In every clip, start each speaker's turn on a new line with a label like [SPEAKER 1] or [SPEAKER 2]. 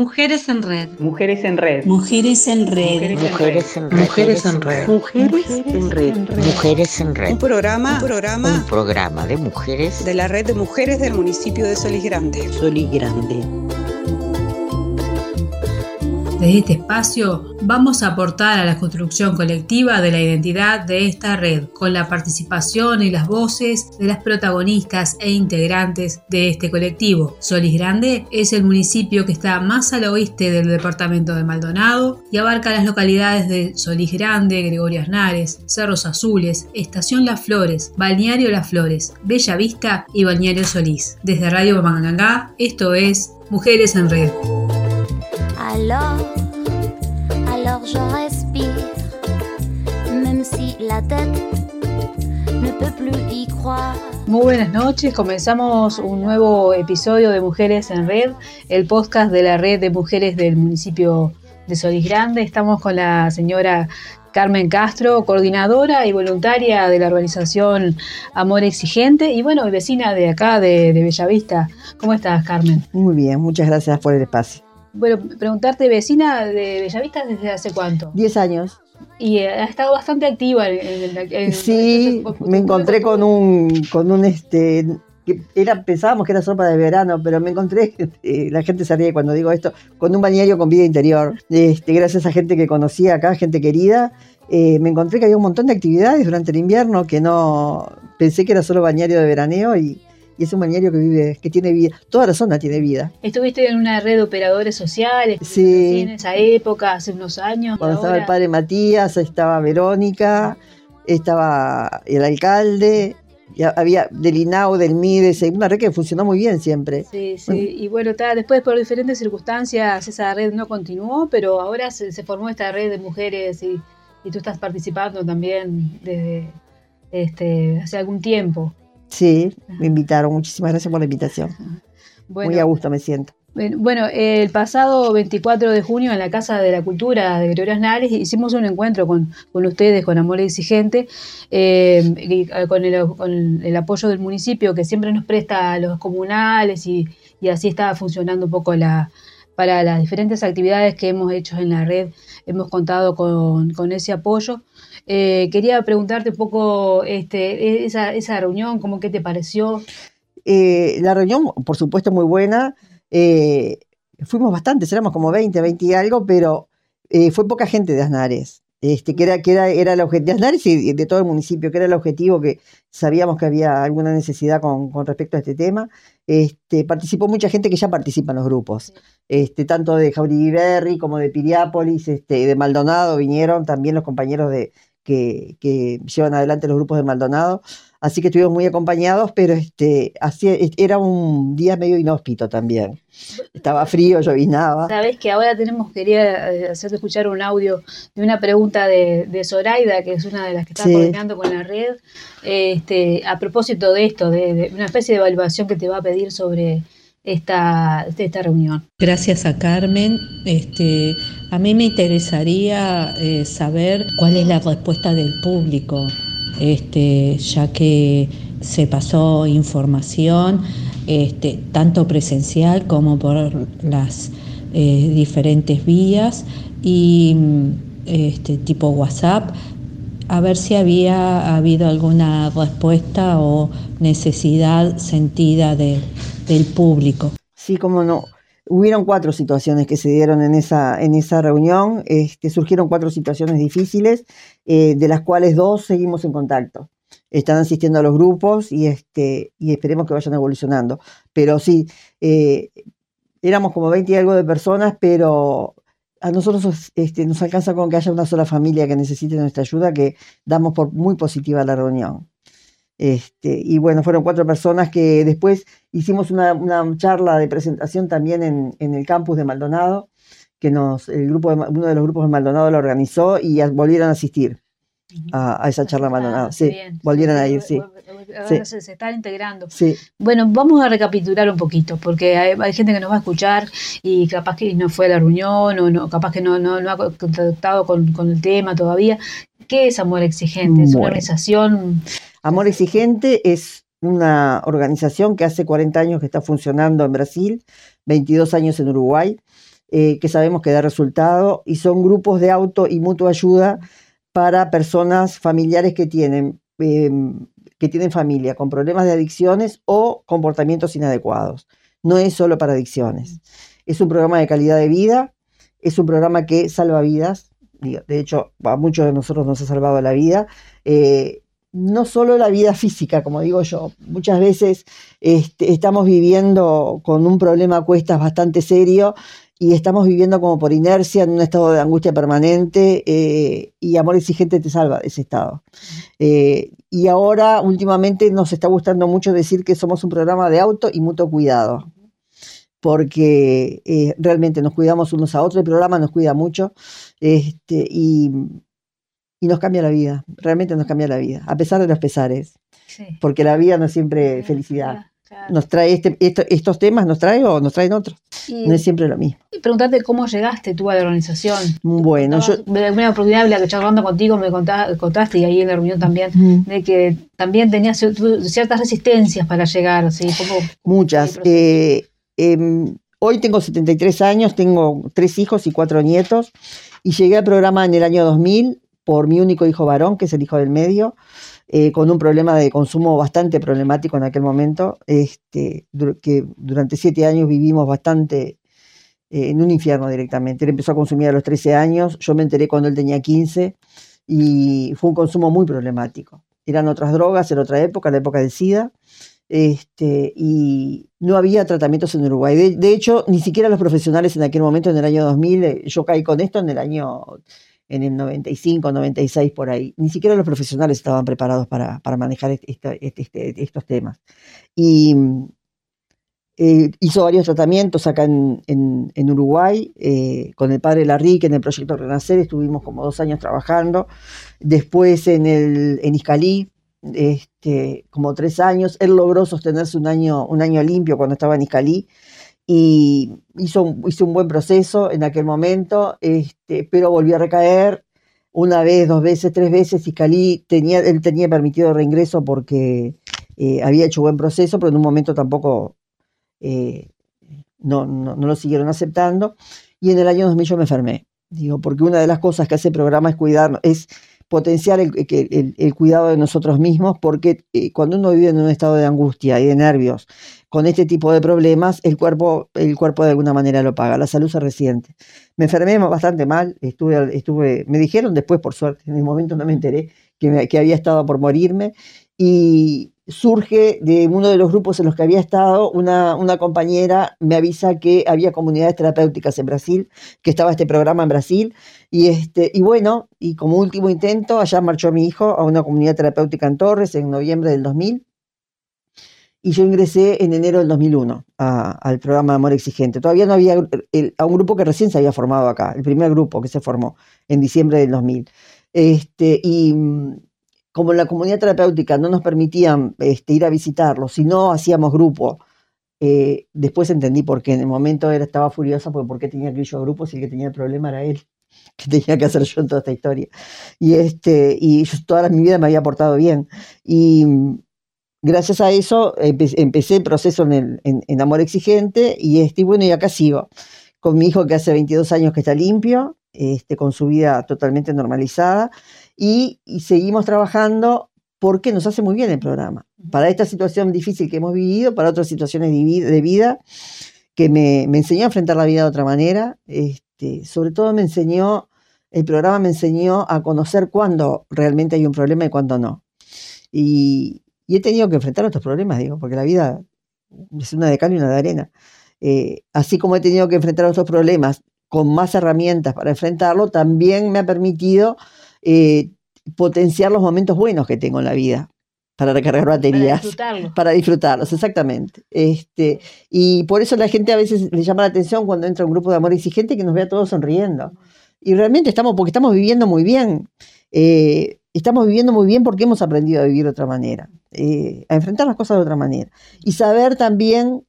[SPEAKER 1] Mujeres en Red.
[SPEAKER 2] Mujeres en Red.
[SPEAKER 3] Mujeres en Red.
[SPEAKER 4] Mujeres en Red. Mujeres en Red.
[SPEAKER 5] Mujeres en Red.
[SPEAKER 4] Mujeres en Red.
[SPEAKER 6] Un programa, un programa,
[SPEAKER 4] Un programa de mujeres
[SPEAKER 6] de la red de mujeres del municipio de Solís Grande.
[SPEAKER 5] Solís Grande.
[SPEAKER 7] Desde este espacio vamos a aportar a la construcción colectiva de la identidad de esta red, con la participación y las voces de las protagonistas e integrantes de este colectivo. Solís Grande es el municipio que está más al oeste del departamento de Maldonado y abarca las localidades de Solís Grande, Gregorio Aznares, Cerros Azules, Estación Las Flores, Balneario Las Flores, Bella Vista y Balneario Solís. Desde Radio Mangangá, esto es Mujeres en Red.
[SPEAKER 8] Alors, alors je respire, même si la tête ne peut plus y croire.
[SPEAKER 7] Muy buenas noches, comenzamos un nuevo episodio de Mujeres en Red, el podcast de la red de mujeres del municipio de Solís Grande. Estamos con la señora Carmen Castro, coordinadora y voluntaria de la organización Amor Exigente y bueno, vecina de acá, de, de Bellavista. ¿Cómo estás, Carmen?
[SPEAKER 9] Muy bien, muchas gracias por el espacio.
[SPEAKER 7] Bueno, preguntarte, vecina de Bellavista desde hace cuánto?
[SPEAKER 9] Diez años.
[SPEAKER 7] Y eh, ha estado bastante activa en, en, en- en-
[SPEAKER 9] Sí, me encontré con un, con un este, que era, pensábamos que era sopa de verano, pero me encontré, eh, la gente se ríe cuando digo esto, con un balneario con vida interior. Este, gracias a gente que conocía acá, gente querida, eh, me encontré que había un montón de actividades durante el invierno que no pensé que era solo balneario de veraneo y, y es un balneario que vive, que tiene vida. Toda la zona tiene vida.
[SPEAKER 7] Estuviste en una red de operadores sociales
[SPEAKER 9] Sí.
[SPEAKER 7] en esa época, hace unos años.
[SPEAKER 9] Cuando estaba el padre Matías, estaba Verónica, estaba el alcalde, había del INAU, del MIDES, una red que funcionó muy bien siempre.
[SPEAKER 7] Sí, sí,
[SPEAKER 9] Bueno.
[SPEAKER 7] y bueno, ta, después por diferentes circunstancias esa red no continuó, pero ahora se, se formó esta red de mujeres y, y tú estás participando también desde este, hace algún tiempo.
[SPEAKER 9] Sí, me invitaron, muchísimas gracias por la invitación.
[SPEAKER 7] Bueno,
[SPEAKER 9] Muy a gusto me siento.
[SPEAKER 7] Bueno, el pasado 24 de junio en la Casa de la Cultura de Gregorio Aznares hicimos un encuentro con, con ustedes, con Amor Exigente, eh, y, eh, con, el, con el apoyo del municipio que siempre nos presta a los comunales y, y así estaba funcionando un poco la para las diferentes actividades que hemos hecho en la red, hemos contado con, ese apoyo. Eh, quería preguntarte un poco este, esa, reunión, cómo qué te pareció.
[SPEAKER 9] Eh, la reunión, por supuesto, muy buena. Eh, fuimos bastantes, éramos como 20, 20 y algo, pero fue poca gente de Aznares. Este, que era, que era, era el objetivo de y de todo el municipio, que era el objetivo que sabíamos que había alguna necesidad con, con respecto a este tema. Este, participó mucha gente que ya participa en los grupos, este, tanto de Jauriberri como de Piriápolis, este, de Maldonado vinieron también los compañeros de, que, que llevan adelante los grupos de Maldonado. Así que estuvimos muy acompañados, pero este, así, era un día medio inhóspito también. Estaba frío, llovinaba.
[SPEAKER 7] Sabes que ahora tenemos, quería eh, hacerte escuchar un audio de una pregunta de, de Zoraida, que es una de las que está
[SPEAKER 9] Sí.
[SPEAKER 7] coordinando con la red, este, a propósito de esto, de, de una especie de evaluación que te va a pedir sobre esta, de esta reunión.
[SPEAKER 3] Gracias a Carmen. Este, a mí me interesaría eh, saber cuál es la respuesta del público, este, ya que se pasó información este, tanto presencial como por las eh, diferentes vías y mm, este, tipo WhatsApp a ver si había habido alguna respuesta o necesidad sentida de- del público.
[SPEAKER 9] Sí, como no. Hubieron cuatro situaciones que se dieron en esa, en esa reunión. Este, surgieron cuatro situaciones difíciles, eh, de las cuales dos seguimos en contacto. Están asistiendo a los grupos y, este, y esperemos que vayan evolucionando. Pero sí, eh, éramos como 20 y algo de personas, pero a nosotros este, nos alcanza con que haya una sola familia que necesite nuestra ayuda, que damos por muy positiva la reunión. Este, y bueno, fueron cuatro personas que después hicimos una, una charla de presentación también en, en el campus de Maldonado, que nos, el grupo de uno de los grupos de Maldonado lo organizó y volvieron a asistir a, a esa charla de Maldonado.
[SPEAKER 7] Ah,
[SPEAKER 9] Sí,
[SPEAKER 7] bien.
[SPEAKER 9] volvieron a ir, sí.
[SPEAKER 7] Se, se están integrando.
[SPEAKER 9] Sí,
[SPEAKER 7] Bueno, vamos a recapitular un poquito, porque hay, hay gente que nos va a escuchar y capaz que no fue a la reunión o no, capaz que no, no, no ha contactado con, con el tema todavía. ¿Qué es Amor Exigente? ¿Es una organización?
[SPEAKER 9] Amor Exigente es una organización que hace 40 años que está funcionando en Brasil, 22 años en Uruguay. eh, que sabemos que da resultado y son grupos de auto y mutua ayuda para personas familiares que tienen, em, que tienen familia con problemas de adicciones o comportamientos inadecuados. No es solo para adicciones. Es un programa de calidad de vida, es un programa que salva vidas. De hecho, a muchos de nosotros nos ha salvado la vida. Eh, no solo la vida física, como digo yo, muchas veces este, estamos viviendo con un problema a cuestas bastante serio y estamos viviendo como por inercia en un estado de angustia permanente eh, y amor exigente te salva de ese estado. Eh, y ahora últimamente nos está gustando mucho decir que somos un programa de auto y mutuo cuidado, porque eh, realmente nos cuidamos unos a otros, el programa nos cuida mucho este, y y nos cambia la vida, realmente nos cambia la vida, a pesar de los pesares, porque la vida no es siempre felicidad. Nos trae este, estos temas, nos trae o nos traen otros. no es siempre lo mismo.
[SPEAKER 7] Y preguntarte cómo llegaste tú a la organización.
[SPEAKER 9] Bueno, yo.
[SPEAKER 7] De una oportunidad, la que charlando contigo, me contaste, y ahí en la reunión también, de que también tenías ciertas resistencias para llegar, ¿sí?
[SPEAKER 9] Muchas. Eh, em, hoy tengo 73 años, tengo tres hijos y cuatro nietos, y llegué al programa en el año 2000 por mi único hijo varón, que es el hijo del medio, eh, con un problema de consumo bastante problemático en aquel momento, este, que durante siete años vivimos bastante eh, en un infierno directamente. Él empezó a consumir a los 13 años, yo me enteré cuando él tenía 15 y fue un consumo muy problemático. Eran otras drogas, era otra época, la época del SIDA, este, y no había tratamientos en Uruguay. De, de, hecho, ni siquiera los profesionales en aquel momento, en el año 2000, eh, yo caí con esto en el año en el 95, 96 por ahí. Ni siquiera los profesionales estaban preparados para, manejar este, este, estos temas. Y eh, hizo varios tratamientos acá en, Uruguay, eh, con el padre Larrique en el proyecto Renacer, estuvimos como dos años trabajando. Después en, el, en Iscalí, este, como tres años. Él logró sostenerse un año, un año limpio cuando estaba en Iscalí y hizo, hizo un buen proceso en aquel momento, este, pero volvió a recaer una vez, dos veces, tres veces y Cali tenía, él tenía permitido reingreso porque eh, había hecho buen proceso, pero en un momento tampoco eh, no, no, lo siguieron aceptando. Y en el año 2000 yo me enfermé, digo, porque una de las cosas que hace el programa es cuidar, es potenciar el, el, cuidado de nosotros mismos, porque eh, cuando uno vive en un estado de angustia y de nervios, con este tipo de problemas, el cuerpo, el cuerpo de alguna manera lo paga, la salud se resiente. Me enfermé bastante mal, estuve, estuve, me dijeron después, por suerte, en el momento no me enteré que, que había estado por morirme, y surge de uno de los grupos en los que había estado, una, una, compañera me avisa que había comunidades terapéuticas en Brasil, que estaba este programa en Brasil, y, este, y bueno, y como último intento, allá marchó mi hijo a una comunidad terapéutica en Torres en noviembre del 2000, y yo ingresé en enero del 2001 al programa de Amor Exigente. Todavía no había, a un grupo que recién se había formado acá, el primer grupo que se formó en diciembre del 2000. Este, y mm, como la comunidad terapéutica no nos permitían este, ir a visitarlo, si no hacíamos grupo, eh, después entendí por qué. En el momento era, estaba furiosa porque por qué tenía que ir yo a grupos y el que tenía el problema era él, que tenía que hacer yo en toda esta historia. Y, este, y yo toda mi vida me había portado bien. Y gracias a eso empecé el proceso en, en, Amor Exigente y estoy bueno, y acá sigo con mi hijo que hace 22 años que está limpio, este, con su vida totalmente normalizada y, seguimos trabajando porque nos hace muy bien el programa. Para esta situación difícil que hemos vivido, para otras situaciones de vida, que me, enseñó a enfrentar la vida de otra manera, este, sobre todo me enseñó, el programa me enseñó a conocer cuándo realmente hay un problema y cuándo no. Y, y he tenido que enfrentar otros problemas, digo, porque la vida es una de cal y una de arena. Eh, así como he tenido que enfrentar otros problemas con más herramientas para enfrentarlo, también me ha permitido eh, potenciar los momentos buenos que tengo en la vida para recargar baterías. Para disfrutarlos. exactamente. Este, y por eso la gente a veces le llama la atención cuando entra un grupo de amor exigente que nos vea todos sonriendo. Y realmente estamos, porque estamos viviendo muy bien. Eh, estamos viviendo muy bien porque hemos aprendido a vivir de otra manera, eh, a enfrentar las cosas de otra manera. Y saber también,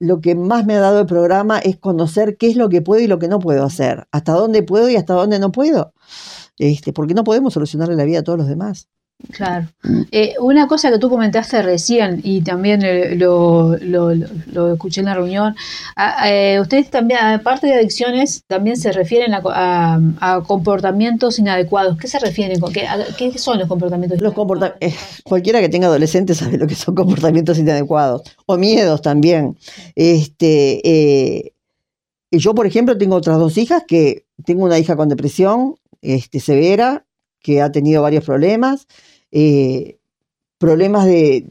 [SPEAKER 9] lo que más me ha dado el programa es conocer qué es lo que puedo y lo que no puedo hacer, hasta dónde puedo y hasta dónde no puedo, este, porque no podemos solucionarle la vida a todos los demás.
[SPEAKER 7] Claro. Eh, una cosa que tú comentaste recién y también eh, lo, lo, lo, escuché en la reunión, eh, ustedes también, aparte de adicciones, también se refieren a, a, comportamientos inadecuados. ¿Qué se refieren? Qué, ¿Qué son los comportamientos
[SPEAKER 9] los inadecuados? cualquiera que tenga adolescentes sabe lo que son comportamientos inadecuados o miedos también. Este, yo, por ejemplo, tengo otras dos hijas que tengo una hija con depresión este, severa que ha tenido varios problemas eh, problemas de...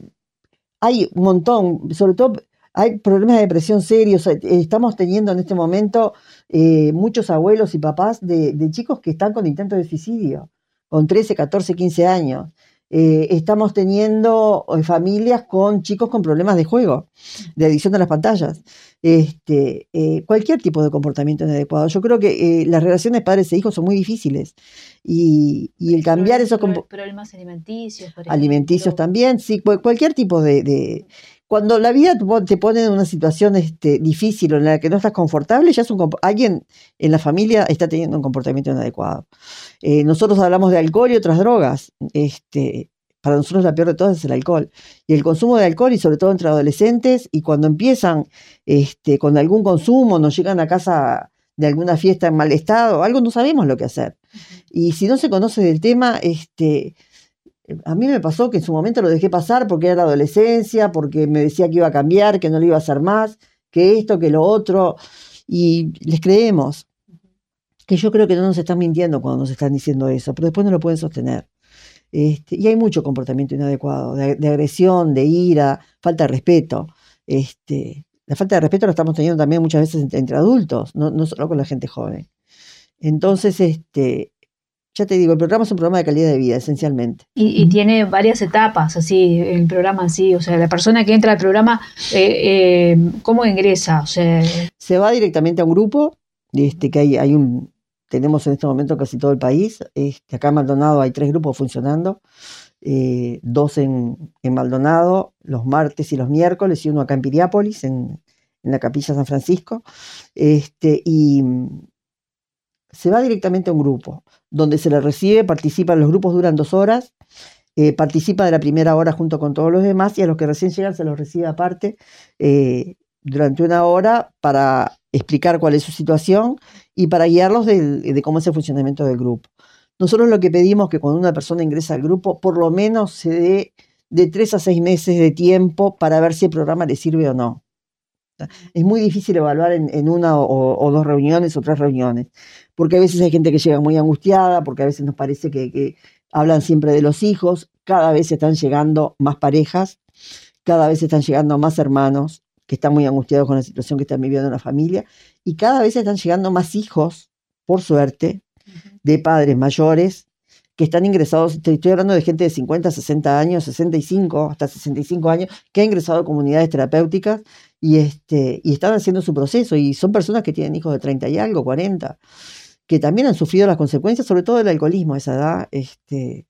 [SPEAKER 9] Hay un montón, sobre todo hay problemas de depresión serios. Eh, estamos teniendo en este momento eh, muchos abuelos y papás de, chicos que están con intentos de suicidio, con 13, 14, 15 años. Estamos teniendo familias con chicos con problemas de juego, de adicción a las pantallas. Este, cualquier tipo de comportamiento inadecuado. Yo creo que las relaciones padres e hijos son muy difíciles y, el cambiar esos
[SPEAKER 7] problemas alimenticios,
[SPEAKER 9] alimenticios también, sí, cualquier tipo de, cuando la vida te pone en una situación este, difícil o en la que no estás confortable, ya es un alguien en la familia está teniendo un comportamiento inadecuado. Eh, nosotros hablamos de alcohol y otras drogas. Este, para nosotros la peor de todas es el alcohol. Y el consumo de alcohol, y sobre todo entre adolescentes, y cuando empiezan este, con algún consumo, nos llegan a casa de alguna fiesta en mal estado, algo no sabemos lo que hacer. Y si no se conoce del tema, este, a mí me pasó que en su momento lo dejé pasar porque era la adolescencia, porque me decía que iba a cambiar, que no lo iba a hacer más, que esto, que lo otro, y les creemos. Que yo creo que no nos están mintiendo cuando nos están diciendo eso, pero después no lo pueden sostener. Este, y hay mucho comportamiento inadecuado, de, agresión, de ira, falta de respeto. Este, la falta de respeto la estamos teniendo también muchas veces entre, adultos, no, no, solo con la gente joven. Entonces, este, ya te digo, el programa es un programa de calidad de vida, esencialmente.
[SPEAKER 7] Y, tiene varias etapas, así, el programa así, o sea, la persona que entra al programa, eh, eh, ¿cómo ingresa? O sea,
[SPEAKER 9] Se va directamente a un grupo, este, que hay, hay un, tenemos en este momento casi todo el país, este, acá en Maldonado hay tres grupos funcionando, eh, dos en, Maldonado, los martes y los miércoles, y uno acá en Piriápolis, en, la Capilla San Francisco. Este, y se va directamente a un grupo, donde se le recibe, participan, los grupos duran dos horas, eh, participa de la primera hora junto con todos los demás, y a los que recién llegan se los recibe aparte eh, durante una hora para explicar cuál es su situación y para guiarlos de cómo es el funcionamiento del grupo. Nosotros lo que pedimos es que cuando una persona ingresa al grupo, por lo menos se dé de tres a seis meses de tiempo para ver si el programa le sirve o no. Es muy difícil evaluar en, una o, dos reuniones o tres reuniones, porque a veces hay gente que llega muy angustiada, porque a veces nos parece que, hablan siempre de los hijos, cada vez están llegando más parejas, cada vez están llegando más hermanos que están muy angustiados con la situación que están viviendo en la familia, y cada vez están llegando más hijos, por suerte, de padres mayores que están ingresados, estoy hablando de gente de 50, 60 años, 65, hasta 65 años, que ha ingresado a comunidades terapéuticas y, este, y están haciendo su proceso. Y son personas que tienen hijos de 30 y algo, 40, que también han sufrido las consecuencias, sobre todo del alcoholismo a esa edad, este,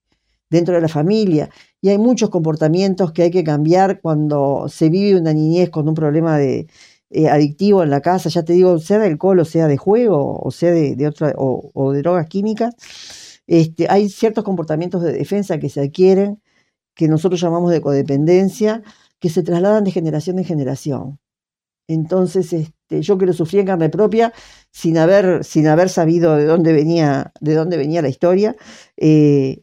[SPEAKER 9] dentro de la familia. Y hay muchos comportamientos que hay que cambiar cuando se vive una niñez con un problema de, eh, adictivo en la casa, ya te digo, sea de alcohol o sea de juego o sea de, otra, o, de drogas químicas, este, hay ciertos comportamientos de defensa que se adquieren, que nosotros llamamos de codependencia, que se trasladan de generación en generación. Entonces, este, yo que lo sufrí en carne propia, sin haber, sin haber sabido de dónde venía, de dónde venía la historia, eh,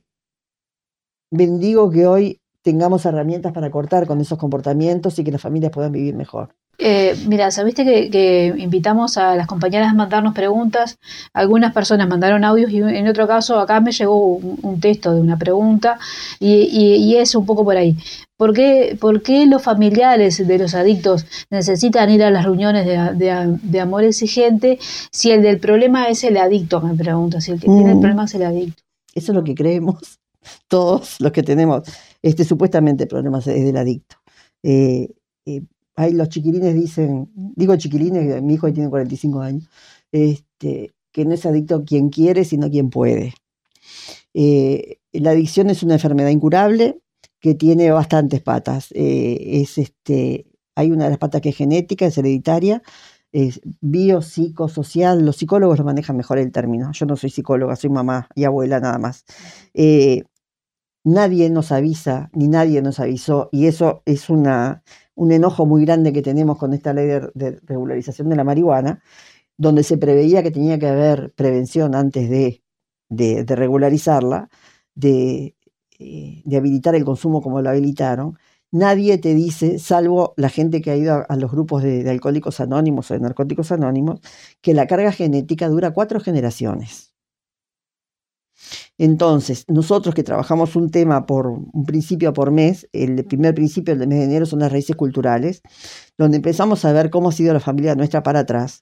[SPEAKER 9] bendigo que hoy tengamos herramientas para cortar con esos comportamientos y que las familias puedan vivir mejor.
[SPEAKER 7] Eh, mira, sabiste que, invitamos a las compañeras a mandarnos preguntas. Algunas personas mandaron audios y en otro caso acá me llegó un, texto de una pregunta y, es un poco por ahí. ¿Por qué, ¿Por qué, los familiares de los adictos necesitan ir a las reuniones de, amor exigente si el del problema es el adicto? Me pregunta, si el que tiene el mm. problema es el adicto.
[SPEAKER 9] Eso es lo que creemos todos los que tenemos este supuestamente problema es del adicto. Eh, eh, ahí los chiquilines dicen, digo chiquilines, mi hijo tiene 45 años, este, que no es adicto quien quiere, sino quien puede. Eh, la adicción es una enfermedad incurable que tiene bastantes patas. Eh, es este, hay una de las patas que es genética, es hereditaria, es biopsicosocial. Los psicólogos lo manejan mejor el término. Yo no soy psicóloga, soy mamá y abuela nada más. Eh, nadie nos avisa, ni nadie nos avisó, y eso es una, un enojo muy grande que tenemos con esta ley de, regularización de la marihuana, donde se preveía que tenía que haber prevención antes de, de, de regularizarla, de, eh, de habilitar el consumo como lo habilitaron, nadie te dice, salvo la gente que ha ido a, los grupos de, alcohólicos anónimos o de narcóticos anónimos, que la carga genética dura cuatro generaciones. Entonces, nosotros que trabajamos un tema por un principio por mes, el primer principio del mes de enero son las raíces culturales, donde empezamos a ver cómo ha sido la familia nuestra para atrás.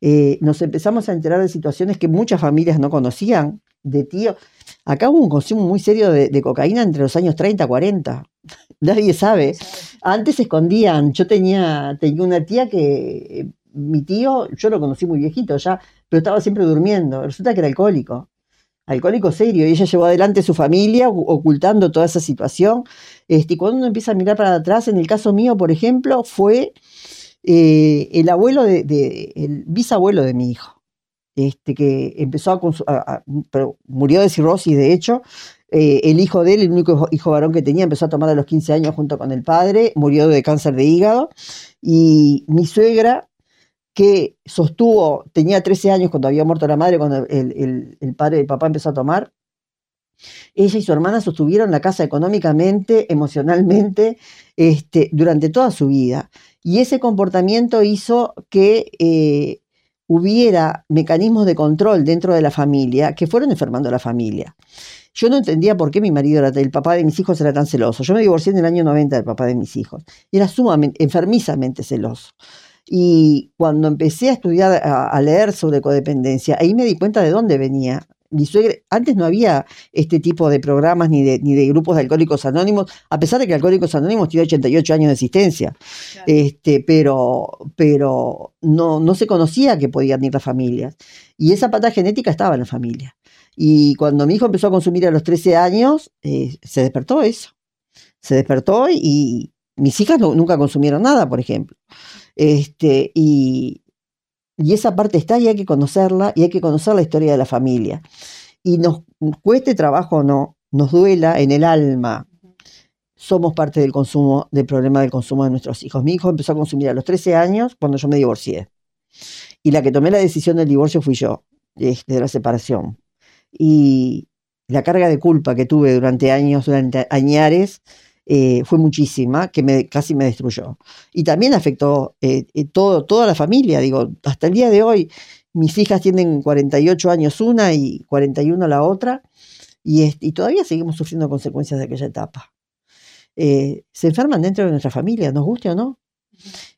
[SPEAKER 9] Eh, nos empezamos a enterar de situaciones que muchas familias no conocían, de tío. Acá hubo un consumo muy serio de, de cocaína entre los años 30 y 40. Nadie sabe. Antes se escondían. Yo tenía, tenía una tía que eh, mi tío, yo lo conocí muy viejito ya, pero estaba siempre durmiendo. Resulta que era alcohólico alcohólico serio, y ella llevó adelante su familia ocultando toda esa situación. Este, y cuando uno empieza a mirar para atrás, en el caso mío, por ejemplo, fue eh, el abuelo de, de, el bisabuelo de mi hijo, este, que empezó a, pero murió de cirrosis, de hecho. Eh, el hijo de él, el único hijo varón que tenía, empezó a tomar a los 15 años junto con el padre, murió de cáncer de hígado. Y mi suegra, que sostuvo, tenía 13 años cuando había muerto la madre, cuando el, el, el padre, el papá empezó a tomar, ella y su hermana sostuvieron la casa económicamente, emocionalmente, este, durante toda su vida. Y ese comportamiento hizo que eh, hubiera mecanismos de control dentro de la familia que fueron enfermando a la familia. Yo no entendía por qué mi marido, era, el papá de mis hijos, era tan celoso. Yo me divorcié en el año 90 del papá de mis hijos. Era sumamente, enfermizamente celoso. Y cuando empecé a estudiar, a, a, leer sobre codependencia, ahí me di cuenta de dónde venía. Mi suegra, antes no había este tipo de programas ni de, ni de grupos de alcohólicos anónimos, a pesar de que Alcohólicos Anónimos tiene 88 años de existencia, claro. este, pero, pero no, no se conocía que podían ir las familias. Y esa pata genética estaba en la familia. Y cuando mi hijo empezó a consumir a los 13 años, eh, se despertó eso. Se despertó y, mis hijas no, nunca consumieron nada, por ejemplo. Este, y, y, esa parte está y hay que conocerla y hay que conocer la historia de la familia. Y nos cueste trabajo o no, nos duela en el alma. Somos parte del consumo, del problema del consumo de nuestros hijos. Mi hijo empezó a consumir a los 13 años cuando yo me divorcié. Y la que tomé la decisión del divorcio fui yo, de, de la separación. Y la carga de culpa que tuve durante años, durante añares, eh, fue muchísima, que me, casi me destruyó. Y también afectó eh, eh, todo, toda la familia, digo, hasta el día de hoy, mis hijas tienen 48 años una y 41 la otra, y, y todavía seguimos sufriendo consecuencias de aquella etapa. se enferman dentro de nuestra familia, nos guste o no.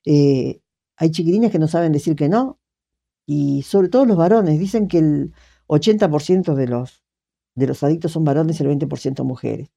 [SPEAKER 9] hay chiquilines que no saben decir que no, y sobre todo los varones, dicen que el 80% de los, de los adictos son varones y el 20% mujeres.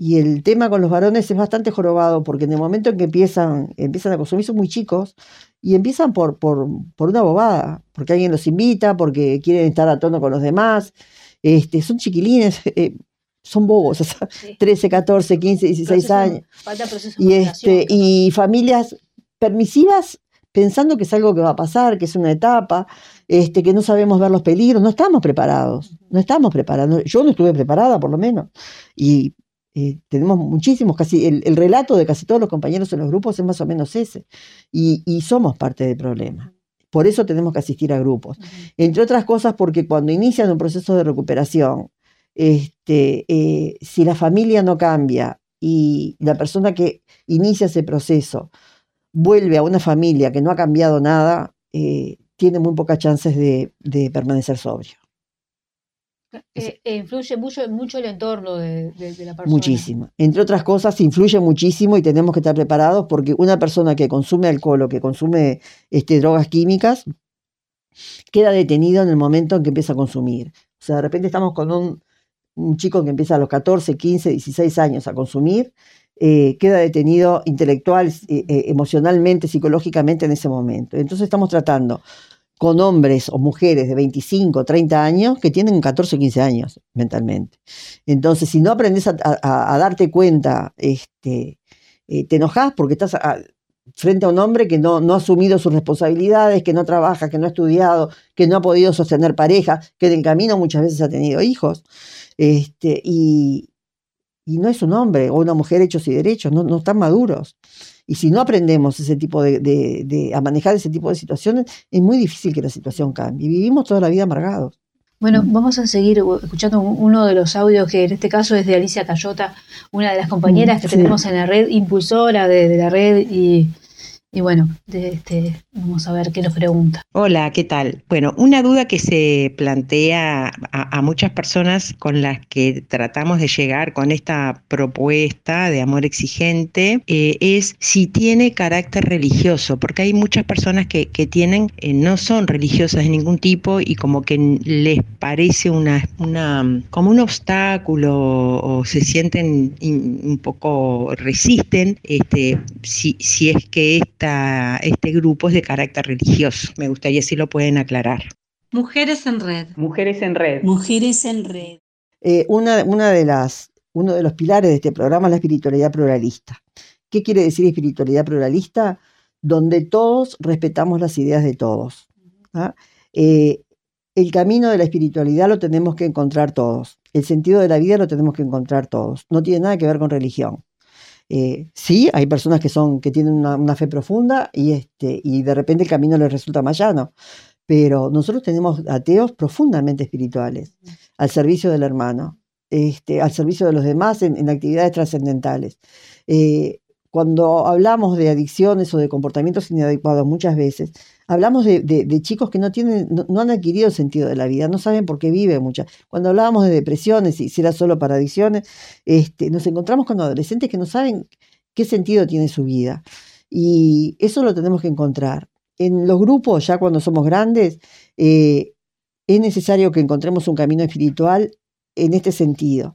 [SPEAKER 9] Y el tema con los varones es bastante jorobado, porque en el momento en que empiezan, empiezan a consumir son muy chicos y empiezan por, por, por una bobada, porque alguien los invita, porque quieren estar a tono con los demás. Este, son chiquilines, eh, son bobos, o sea, sí. 13, 14, 15, 16 proceso, años.
[SPEAKER 7] Falta proceso
[SPEAKER 9] y, este, y familias permisivas pensando que es algo que va a pasar, que es una etapa, este, que no sabemos ver los peligros, no estamos preparados, no estamos preparados. Yo no estuve preparada, por lo menos. Y eh, tenemos muchísimos, casi el, el, relato de casi todos los compañeros en los grupos es más o menos ese. Y, y somos parte del problema. Por eso tenemos que asistir a grupos. Uh -huh. Entre otras cosas, porque cuando inician un proceso de recuperación, este, eh, si la familia no cambia y la persona que inicia ese proceso vuelve a una familia que no ha cambiado nada, eh, tiene muy pocas chances de, de permanecer sobrio.
[SPEAKER 7] Eh, eh, influye mucho, mucho el entorno de, de, de, la persona.
[SPEAKER 9] Muchísimo. Entre otras cosas, influye muchísimo y tenemos que estar preparados porque una persona que consume alcohol o que consume este, drogas químicas queda detenido en el momento en que empieza a consumir. O sea, de repente estamos con un, un chico que empieza a los 14, 15, 16 años a consumir, eh, queda detenido intelectual, emocionalmente, psicológicamente en ese momento. Entonces estamos tratando con hombres o mujeres de 25, 30 años que tienen 14, 15 años mentalmente. Entonces, si no aprendes a, darte cuenta, este, eh, te enojas porque estás frente a un hombre que no, no, ha asumido sus responsabilidades, que no trabaja, que no ha estudiado, que no ha podido sostener pareja, que en el camino muchas veces ha tenido hijos. Este, y, y no es un hombre o una mujer hechos y derechos, no, no están maduros. Y si no aprendemos ese tipo de, de, de, a manejar ese tipo de situaciones, es muy difícil que la situación cambie. Vivimos toda la vida amargados.
[SPEAKER 7] Bueno, vamos a seguir escuchando uno de los audios que en este caso es de Alicia Cayota, una de las compañeras que sí. tenemos en la red, impulsora de, de la red y y bueno, este, vamos a ver qué nos pregunta.
[SPEAKER 4] Hola, ¿qué tal? Bueno, una duda que se plantea a, muchas personas con las que tratamos de llegar con esta propuesta de amor exigente eh, es si tiene carácter religioso, porque hay muchas personas que, que tienen, eh, no son religiosas de ningún tipo y como que les parece una, una como un obstáculo o se sienten un poco resisten, este, si, si es que es esta, este grupo es de carácter religioso. Me gustaría si lo pueden aclarar.
[SPEAKER 1] Mujeres en red.
[SPEAKER 2] Mujeres en red.
[SPEAKER 1] Mujeres en red.
[SPEAKER 9] Eh, una, una de las, uno de los pilares de este programa es la espiritualidad pluralista. ¿Qué quiere decir espiritualidad pluralista? Donde todos respetamos las ideas de todos. ¿ah? Eh, el camino de la espiritualidad lo tenemos que encontrar todos. El sentido de la vida lo tenemos que encontrar todos. No tiene nada que ver con religión. Eh, sí, hay personas que son que tienen una, una, fe profunda y este y de repente el camino les resulta más llano. Pero nosotros tenemos ateos profundamente espirituales, al servicio del hermano, este, al servicio de los demás en, en actividades trascendentales. Eh, cuando hablamos de adicciones o de comportamientos inadecuados muchas veces, hablamos de, de, chicos que no, tienen, no, han adquirido sentido de la vida, no saben por qué viven muchas. Cuando hablábamos de depresiones, y si era solo para adicciones, este, nos encontramos con adolescentes que no saben qué sentido tiene su vida. Y eso lo tenemos que encontrar. En los grupos, ya cuando somos grandes, eh, es necesario que encontremos un camino espiritual en este sentido.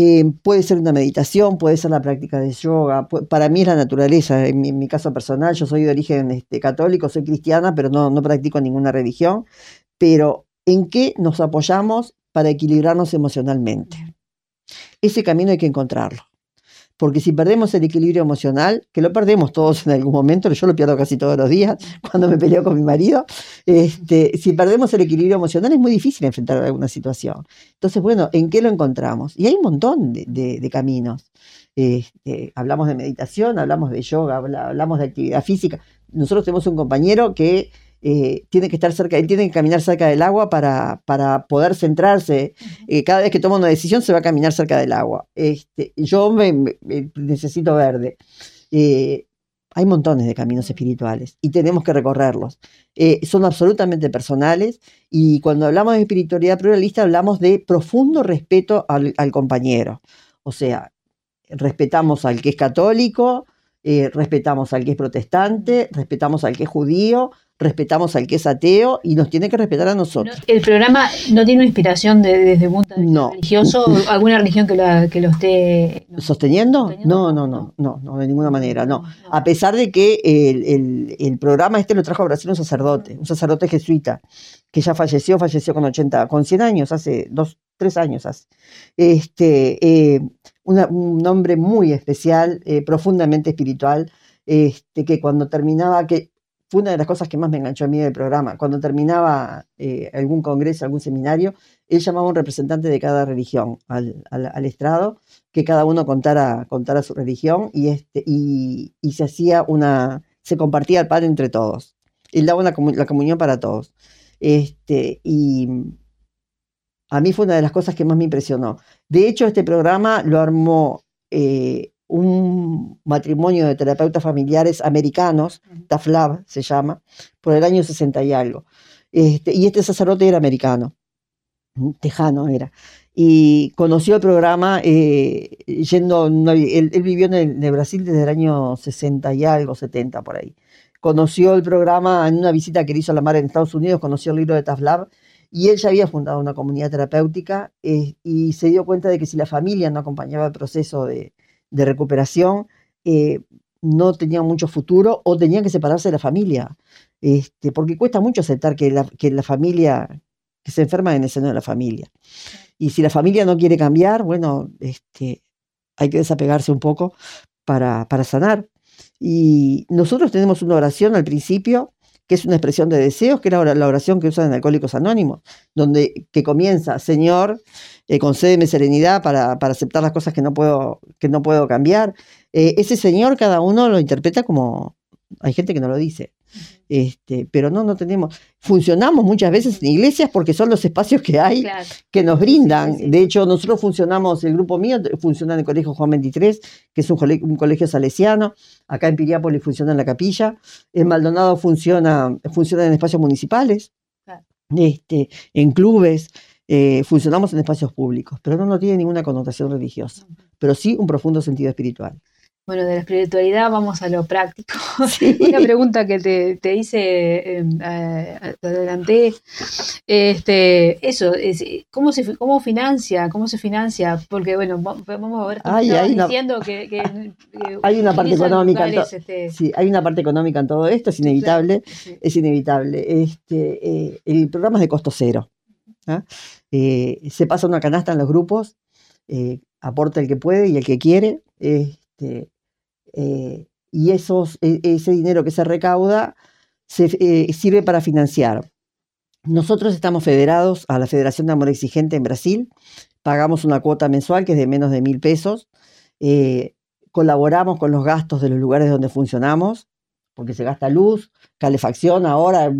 [SPEAKER 9] Eh, puede ser una meditación, puede ser la práctica de yoga. Para mí es la naturaleza. En mi, caso personal, yo soy de origen este, católico, soy cristiana, pero no, no practico ninguna religión. Pero ¿en qué nos apoyamos para equilibrarnos emocionalmente? Ese camino hay que encontrarlo. Porque si perdemos el equilibrio emocional, que lo perdemos todos en algún momento, yo lo pierdo casi todos los días cuando me peleo con mi marido, este, si perdemos el equilibrio emocional es muy difícil enfrentar alguna situación. Entonces, bueno, ¿en qué lo encontramos? Y hay un montón de, caminos. Este, hablamos de meditación, hablamos de yoga, hablamos de actividad física. Nosotros tenemos un compañero que eh, tiene que estar cerca, él tiene que caminar cerca del agua para, para poder centrarse. Eh, cada vez que toma una decisión se va a caminar cerca del agua. Este, yo me, me, necesito verde. Eh, hay montones de caminos espirituales y tenemos que recorrerlos. Eh, son absolutamente personales y cuando hablamos de espiritualidad pluralista hablamos de profundo respeto al, al compañero. O sea, respetamos al que es católico, eh, respetamos al que es protestante, respetamos al que es judío, respetamos al que es ateo y nos tiene que respetar a nosotros.
[SPEAKER 7] No, ¿El programa no tiene una inspiración de, desde el punto de vista
[SPEAKER 9] no.
[SPEAKER 7] religioso? ¿Alguna religión que, la, que lo esté
[SPEAKER 9] no, ¿Sosteniendo? ¿Sosteniendo? No, no, no, no, no, de ninguna manera, no. A pesar de que el, el, el, programa este lo trajo a Brasil un sacerdote, un sacerdote jesuita, que ya falleció, falleció con 80, con 100 años, hace dos, tres años hace. Este, eh, un hombre muy especial, eh, profundamente espiritual, este, que cuando terminaba, que fue una de las cosas que más me enganchó a mí del programa. Cuando terminaba eh, algún congreso, algún seminario, él llamaba a un representante de cada religión al, al, al estrado, que cada uno contara, contara su religión y, este, y, y, se hacía una, se compartía el pan entre todos. Él daba una, la comunión para todos. Este, y a mí fue una de las cosas que más me impresionó. De hecho, este programa lo armó eh, un matrimonio de terapeutas familiares americanos, TAFLAB se llama, por el año 60 y algo. Este, y este sacerdote era americano, tejano era. Y conoció el programa eh, yendo, él, él, vivió en, el, en el Brasil desde el año 60 y algo, 70 por ahí. Conoció el programa en una visita que le hizo a la mar en Estados Unidos, conoció el libro de TAFLAB y él ya había fundado una comunidad terapéutica eh, y se dio cuenta de que si la familia no acompañaba el proceso de, recuperación, eh, no tenían mucho futuro o tenían que separarse de la familia, este, porque cuesta mucho aceptar que la, que la familia, que se enferma en el seno de la familia. Y si la familia no quiere cambiar, bueno, este, hay que desapegarse un poco para, para sanar. Y nosotros tenemos una oración al principio que es una expresión de deseos, que era la oración que usan en Alcohólicos Anónimos, donde que comienza, Señor, eh, concédeme serenidad para, para, aceptar las cosas que no puedo, que no puedo cambiar. Eh, ese Señor cada uno lo interpreta como, hay gente que no lo dice, este, pero no, no tenemos. Funcionamos muchas veces en iglesias porque son los espacios que hay
[SPEAKER 7] Claro.
[SPEAKER 9] que nos brindan.
[SPEAKER 7] Sí, sí, sí.
[SPEAKER 9] De hecho, nosotros funcionamos, el grupo mío funciona en el Colegio Juan 23, que es un, cole- un colegio salesiano. Acá en Piriápolis funciona en la capilla. En Maldonado funciona, funciona en espacios municipales,
[SPEAKER 7] Claro.
[SPEAKER 9] este, en clubes. eh, funcionamos en espacios públicos, pero no, no tiene ninguna connotación religiosa, pero sí un profundo sentido espiritual.
[SPEAKER 7] Bueno, de la espiritualidad vamos a lo práctico.
[SPEAKER 9] Sí.
[SPEAKER 7] Una pregunta que te, te hice, eh, eh, te adelanté, este, eso, es, ¿cómo se cómo financia? ¿Cómo se financia? Porque bueno, va- vamos a ver,
[SPEAKER 9] Ay, hay una-
[SPEAKER 7] diciendo que, que- que
[SPEAKER 9] Hay una parte económica en
[SPEAKER 7] este,
[SPEAKER 9] Sí, hay una parte económica en todo esto, es inevitable.
[SPEAKER 7] sí.
[SPEAKER 9] es inevitable. Este, eh, el programa es de costo cero. ¿ah? Eh, se pasa una canasta en los grupos, eh, aporta el que puede y el que quiere, este, eh, y esos, e- ese dinero que se recauda se, eh, sirve para financiar. Nosotros estamos federados a la Federación de Amor Exigente en Brasil, pagamos una cuota mensual que es de menos de mil pesos, eh, colaboramos con los gastos de los lugares donde funcionamos, porque se gasta luz, calefacción ahora,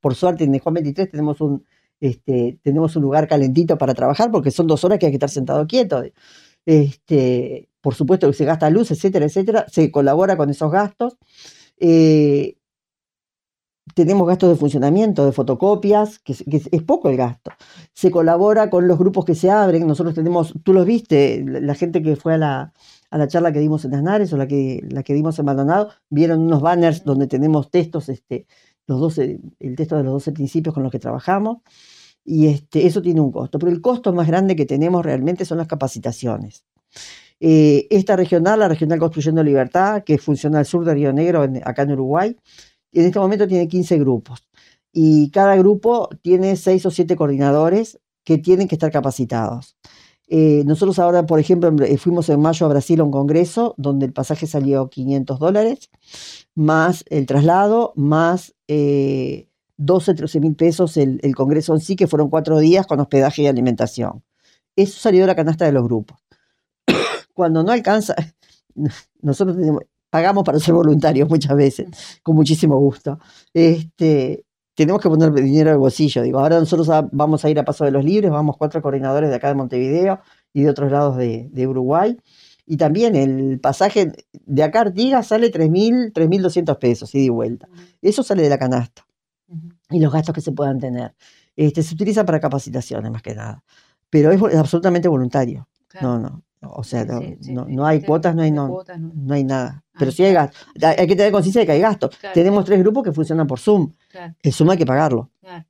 [SPEAKER 9] por suerte en el Juan 23 tenemos un, este, tenemos un lugar calentito para trabajar porque son dos horas que hay que estar sentado quieto. Este, por supuesto que se gasta luz, etcétera, etcétera, se colabora con esos gastos. Eh, tenemos gastos de funcionamiento, de fotocopias, que, es- poco el gasto. Se colabora con los grupos que se abren. Nosotros tenemos, tú los viste, la, gente que fue a la, a la charla que dimos en Aznares o la que, la que dimos en Maldonado, vieron unos banners donde tenemos textos, este, los 12, el texto de los 12 principios con los que trabajamos. Y este, eso tiene un costo. Pero el costo más grande que tenemos realmente son las capacitaciones. Eh, esta regional, la regional Construyendo Libertad, que funciona al sur de Río Negro, en- acá en Uruguay, en este momento tiene 15 grupos. Y cada grupo tiene 6 o 7 coordinadores que tienen que estar capacitados. Eh, nosotros ahora, por ejemplo, eh, fuimos en mayo a Brasil a un congreso donde el pasaje salió 500 dólares, más el traslado, más eh, 12, 13 mil pesos el, el congreso en sí, que fueron cuatro días con hospedaje y alimentación. Eso salió de la canasta de los grupos. Cuando no alcanza, nosotros tenemos- pagamos para ser voluntarios muchas veces, con muchísimo gusto. Este, tenemos que poner dinero al bolsillo. Digo, ahora nosotros vamos a ir a Paso de los Libres, vamos cuatro coordinadores de acá de Montevideo y de otros lados de, de Uruguay. Y también el pasaje de acá a Artigas sale 3.000, 3.200 pesos, ida y vuelta. Eso sale de la canasta y los gastos que se puedan tener. Este, se utiliza para capacitaciones más que nada, pero es, absolutamente voluntario.
[SPEAKER 7] Claro.
[SPEAKER 9] No, no. O sea,
[SPEAKER 7] Sí,
[SPEAKER 9] no,
[SPEAKER 7] sí,
[SPEAKER 9] no,
[SPEAKER 7] sí.
[SPEAKER 9] no hay cuotas, no hay,
[SPEAKER 7] no
[SPEAKER 9] no,
[SPEAKER 7] cuotas, no.
[SPEAKER 9] no hay nada.
[SPEAKER 7] Ah,
[SPEAKER 9] Pero sí hay gastos. Hay que tener conciencia de que hay gastos.
[SPEAKER 7] Claro.
[SPEAKER 9] Tenemos tres grupos que funcionan por Zoom.
[SPEAKER 7] Claro,
[SPEAKER 9] El Zoom hay que pagarlo.
[SPEAKER 7] claro.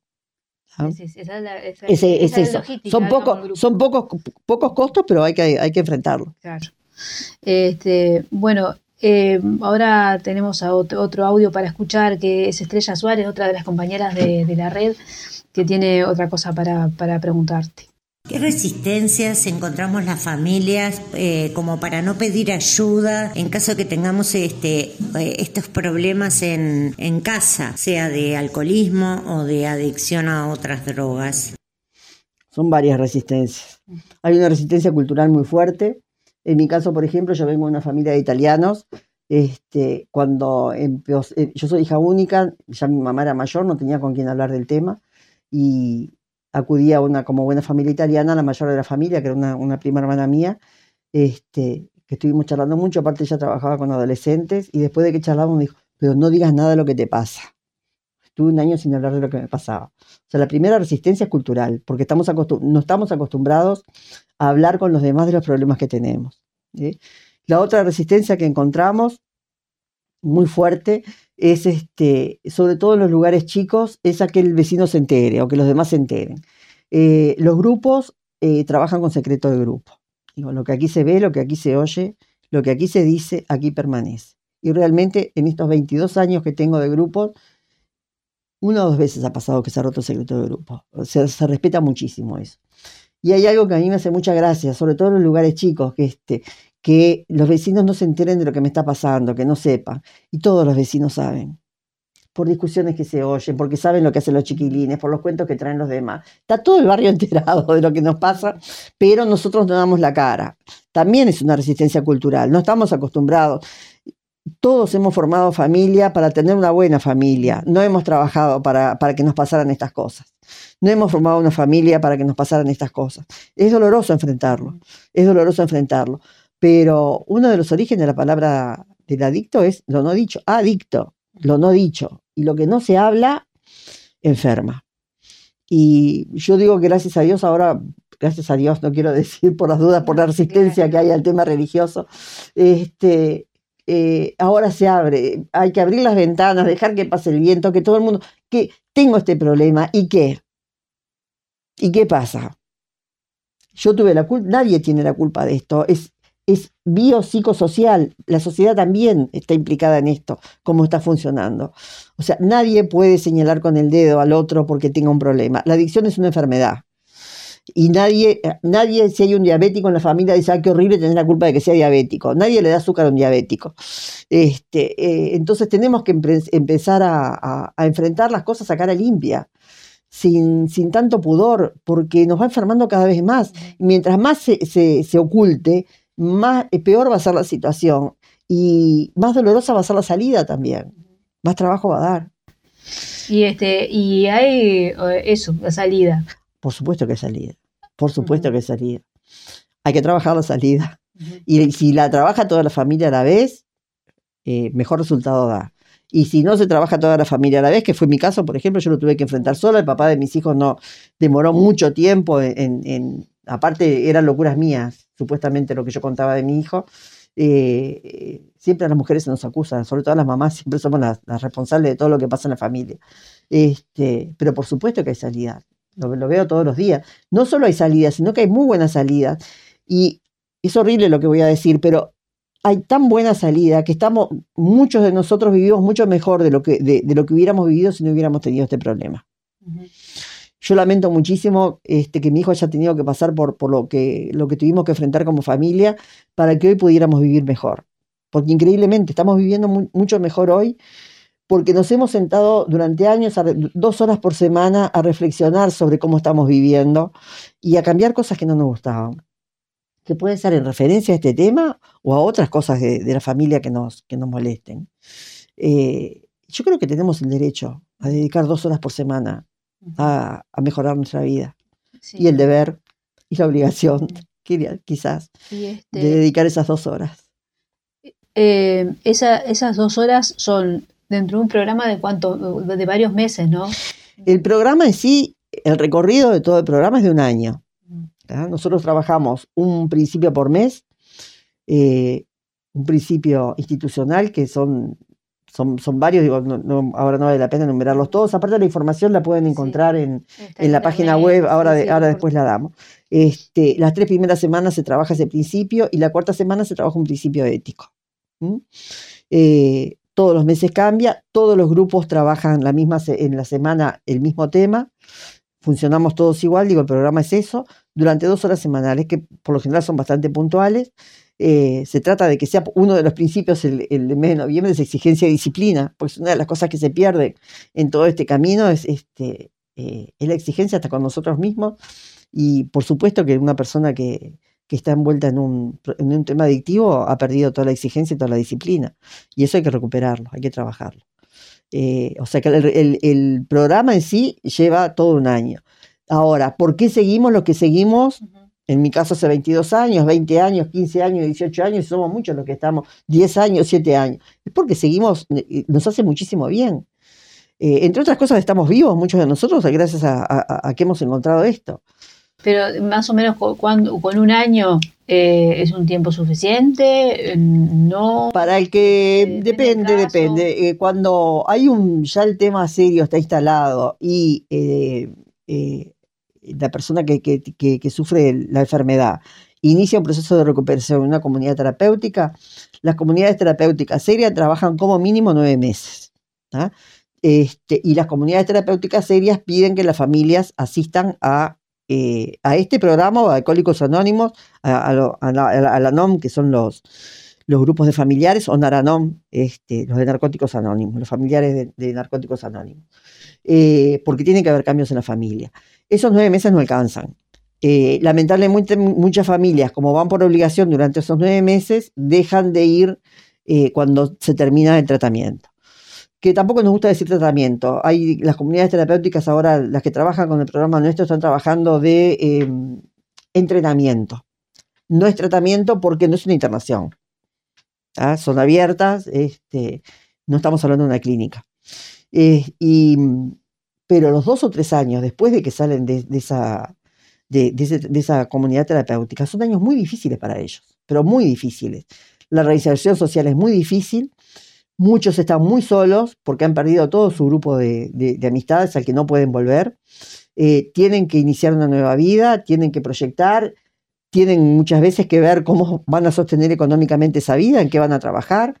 [SPEAKER 9] ¿ah?
[SPEAKER 7] Esa es la- esa-
[SPEAKER 9] Ese, es
[SPEAKER 7] esa la
[SPEAKER 9] eso.
[SPEAKER 7] logística
[SPEAKER 9] Son, pocos, son pocos, pocos costos, pero hay que, hay que enfrentarlo.
[SPEAKER 7] Claro. Este, bueno, eh, ahora tenemos a otro, otro audio para escuchar que es Estrella Suárez, otra de las compañeras de, de la red, que tiene otra cosa para, para preguntarte.
[SPEAKER 2] ¿Qué resistencias encontramos las familias eh, como para no pedir ayuda en caso que tengamos este, eh, estos problemas en, en casa, sea de alcoholismo o de adicción a otras drogas?
[SPEAKER 9] Son varias resistencias. Hay una resistencia cultural muy fuerte. En mi caso, por ejemplo, yo vengo de una familia de italianos. Este, cuando eh, yo soy hija única, ya mi mamá era mayor, no tenía con quién hablar del tema y acudí a una como buena familia italiana, la mayor de la familia, que era una, una prima hermana mía, este, que estuvimos charlando mucho, aparte ella trabajaba con adolescentes y después de que charlamos me dijo, pero no digas nada de lo que te pasa. Estuve un año sin hablar de lo que me pasaba. O sea, la primera resistencia es cultural, porque estamos no estamos acostumbrados a hablar con los demás de los problemas que tenemos. La otra resistencia que encontramos, muy fuerte, es este, sobre todo en los lugares chicos, es a que el vecino se entere o que los demás se enteren. Eh, los grupos eh, trabajan con secreto de grupo. Digo, lo que aquí se ve, lo que aquí se oye, lo que aquí se dice, aquí permanece. Y realmente en estos 22 años que tengo de grupos, una o dos veces ha pasado que se ha roto el secreto de grupo. O sea, se respeta muchísimo eso. Y hay algo que a mí me hace mucha gracia, sobre todo en los lugares chicos, que, este, que los vecinos no se enteren de lo que me está pasando, que no sepan. Y todos los vecinos saben. por discusiones que se oyen, porque saben lo que hacen los chiquilines, por los cuentos que traen los demás. Está todo el barrio enterado de lo que nos pasa, pero nosotros no damos la cara. También es una resistencia cultural, no estamos acostumbrados. Todos hemos formado familia para tener una buena familia, no hemos trabajado para, para que nos pasaran estas cosas. No hemos formado una familia para que nos pasaran estas cosas. Es doloroso enfrentarlo, es doloroso enfrentarlo. Pero uno de los orígenes de la palabra del adicto es lo no dicho, adicto, lo no dicho. Y lo que no se habla, enferma. Y yo digo que gracias a Dios ahora, gracias a Dios, no quiero decir por las dudas, por la resistencia que hay al tema religioso, este, eh, ahora se abre, hay que abrir las ventanas, dejar que pase el viento, que todo el mundo, que tengo este problema, ¿y qué? ¿Y qué pasa? Yo tuve la culpa, nadie tiene la culpa de esto, es, es biopsicosocial, la sociedad también está implicada en esto, cómo está funcionando. O sea, nadie puede señalar con el dedo al otro porque tenga un problema. La adicción es una enfermedad. Y nadie, nadie, si hay un diabético en la familia, dice, ah, qué horrible tener la culpa de que sea diabético. Nadie le da azúcar a un diabético. Este, eh, entonces tenemos que empezar a, a, enfrentar las cosas a cara limpia. Sin, sin, tanto pudor, porque nos va enfermando cada vez más. Mientras más se, se, se oculte, más, eh, peor va a ser la situación y más dolorosa va a ser la salida también. Más trabajo va a dar.
[SPEAKER 7] Y este, y hay eso, la salida.
[SPEAKER 9] Por supuesto que hay salida. Por supuesto que hay salida. Hay que trabajar la salida. Y si la trabaja toda la familia a la vez, eh, mejor resultado da. Y si no se trabaja toda la familia a la vez, que fue mi caso, por ejemplo, yo lo tuve que enfrentar sola, el papá de mis hijos no demoró mucho tiempo en, en aparte eran locuras mías, supuestamente lo que yo contaba de mi hijo. Eh, siempre a las mujeres se nos acusa, sobre todo a las mamás, siempre somos las, responsables de todo lo que pasa en la familia. Este, pero por supuesto que hay salida, lo, veo todos los días. No solo hay salida, sino que hay muy buenas salidas. Y es horrible lo que voy a decir, pero hay tan buena salida que estamos, muchos de nosotros vivimos mucho mejor de lo que, de, lo que hubiéramos vivido si no hubiéramos tenido este problema. Yo lamento muchísimo este, que mi hijo haya tenido que pasar por, por lo, que, lo que tuvimos que enfrentar como familia para que hoy pudiéramos vivir mejor. Porque increíblemente estamos viviendo muy, mucho mejor hoy porque nos hemos sentado durante años, dos horas por semana, a reflexionar sobre cómo estamos viviendo y a cambiar cosas que no nos gustaban. Que puede ser en referencia a este tema o a otras cosas de, de la familia que nos, que nos molesten. Eh, yo creo que tenemos el derecho a dedicar dos horas por semana a, a mejorar nuestra vida. Sí. Y el deber y la obligación, quizás, este, de dedicar esas dos horas.
[SPEAKER 7] Eh, esa, esas dos horas son dentro de un programa de cuánto, de varios meses, ¿no?
[SPEAKER 9] El programa en sí, el recorrido de todo el programa es de un año. ¿tá? Nosotros trabajamos un principio por mes, eh, un principio institucional que son son, son varios, digo, no, no, ahora no vale la pena enumerarlos todos. Aparte la información la pueden encontrar sí. en, en, la página web, ahora, de, ahora después la damos. Este, las tres primeras semanas se trabaja ese principio y la cuarta semana se trabaja un principio ético. ¿Mm? Eh, todos los meses cambia, todos los grupos trabajan la misma en la semana el mismo tema, funcionamos todos igual, digo, el programa es eso, durante dos horas semanales, que por lo general son bastante puntuales, eh, se trata de que sea uno de los principios el, mes de noviembre es exigencia y disciplina, pues una de las cosas que se pierde en todo este camino es, este, eh, es la exigencia hasta con nosotros mismos y por supuesto que una persona que, que está envuelta en un, en un, tema adictivo ha perdido toda la exigencia y toda la disciplina y eso hay que recuperarlo, hay que trabajarlo. Eh, o sea que el, programa en sí lleva todo un año. Ahora, ¿por qué seguimos lo que seguimos? En mi caso hace 22 años, 20 años, 15 años, 18 años, y somos muchos los que estamos, 10 años, 7 años. Es porque seguimos, nos hace muchísimo bien. Eh, entre otras cosas, estamos vivos, muchos de nosotros, gracias a, a, a que hemos encontrado esto.
[SPEAKER 7] Pero más o menos cuando, con un año eh, es un tiempo suficiente, no.
[SPEAKER 9] Para el que eh, depende, depende. Eh, cuando hay un ya el tema serio está instalado y la persona que, que, que, sufre la enfermedad inicia un proceso de recuperación en una comunidad terapéutica, las comunidades terapéuticas serias trabajan como mínimo nueve meses. Este, y las comunidades terapéuticas serias piden que las familias asistan a, eh, a este programa a Alcohólicos Anónimos, a, a, la, a, la, NOM, que son los, los grupos de familiares o Naranón, este, los de narcóticos anónimos, los familiares de, de narcóticos anónimos, eh, porque tiene que haber cambios en la familia. Esos nueve meses no alcanzan. Eh, lamentablemente muchas familias, como van por obligación durante esos nueve meses, dejan de ir eh, cuando se termina el tratamiento. Que tampoco nos gusta decir tratamiento. Hay las comunidades terapéuticas ahora, las que trabajan con el programa nuestro, están trabajando de em, entrenamiento. No es tratamiento porque no es una internación. ¿ah? Son abiertas, este, no estamos hablando de una clínica. Eh, y, pero los dos o tres años después de que salen de, esa, de, esa comunidad terapéutica son años muy difíciles para ellos, pero muy difíciles. La realización social es muy difícil, muchos están muy solos porque han perdido todo su grupo de, amistades al que no pueden volver. Eh, tienen que iniciar una nueva vida, tienen que proyectar, tienen muchas veces que ver cómo van a sostener económicamente esa vida, en qué van a trabajar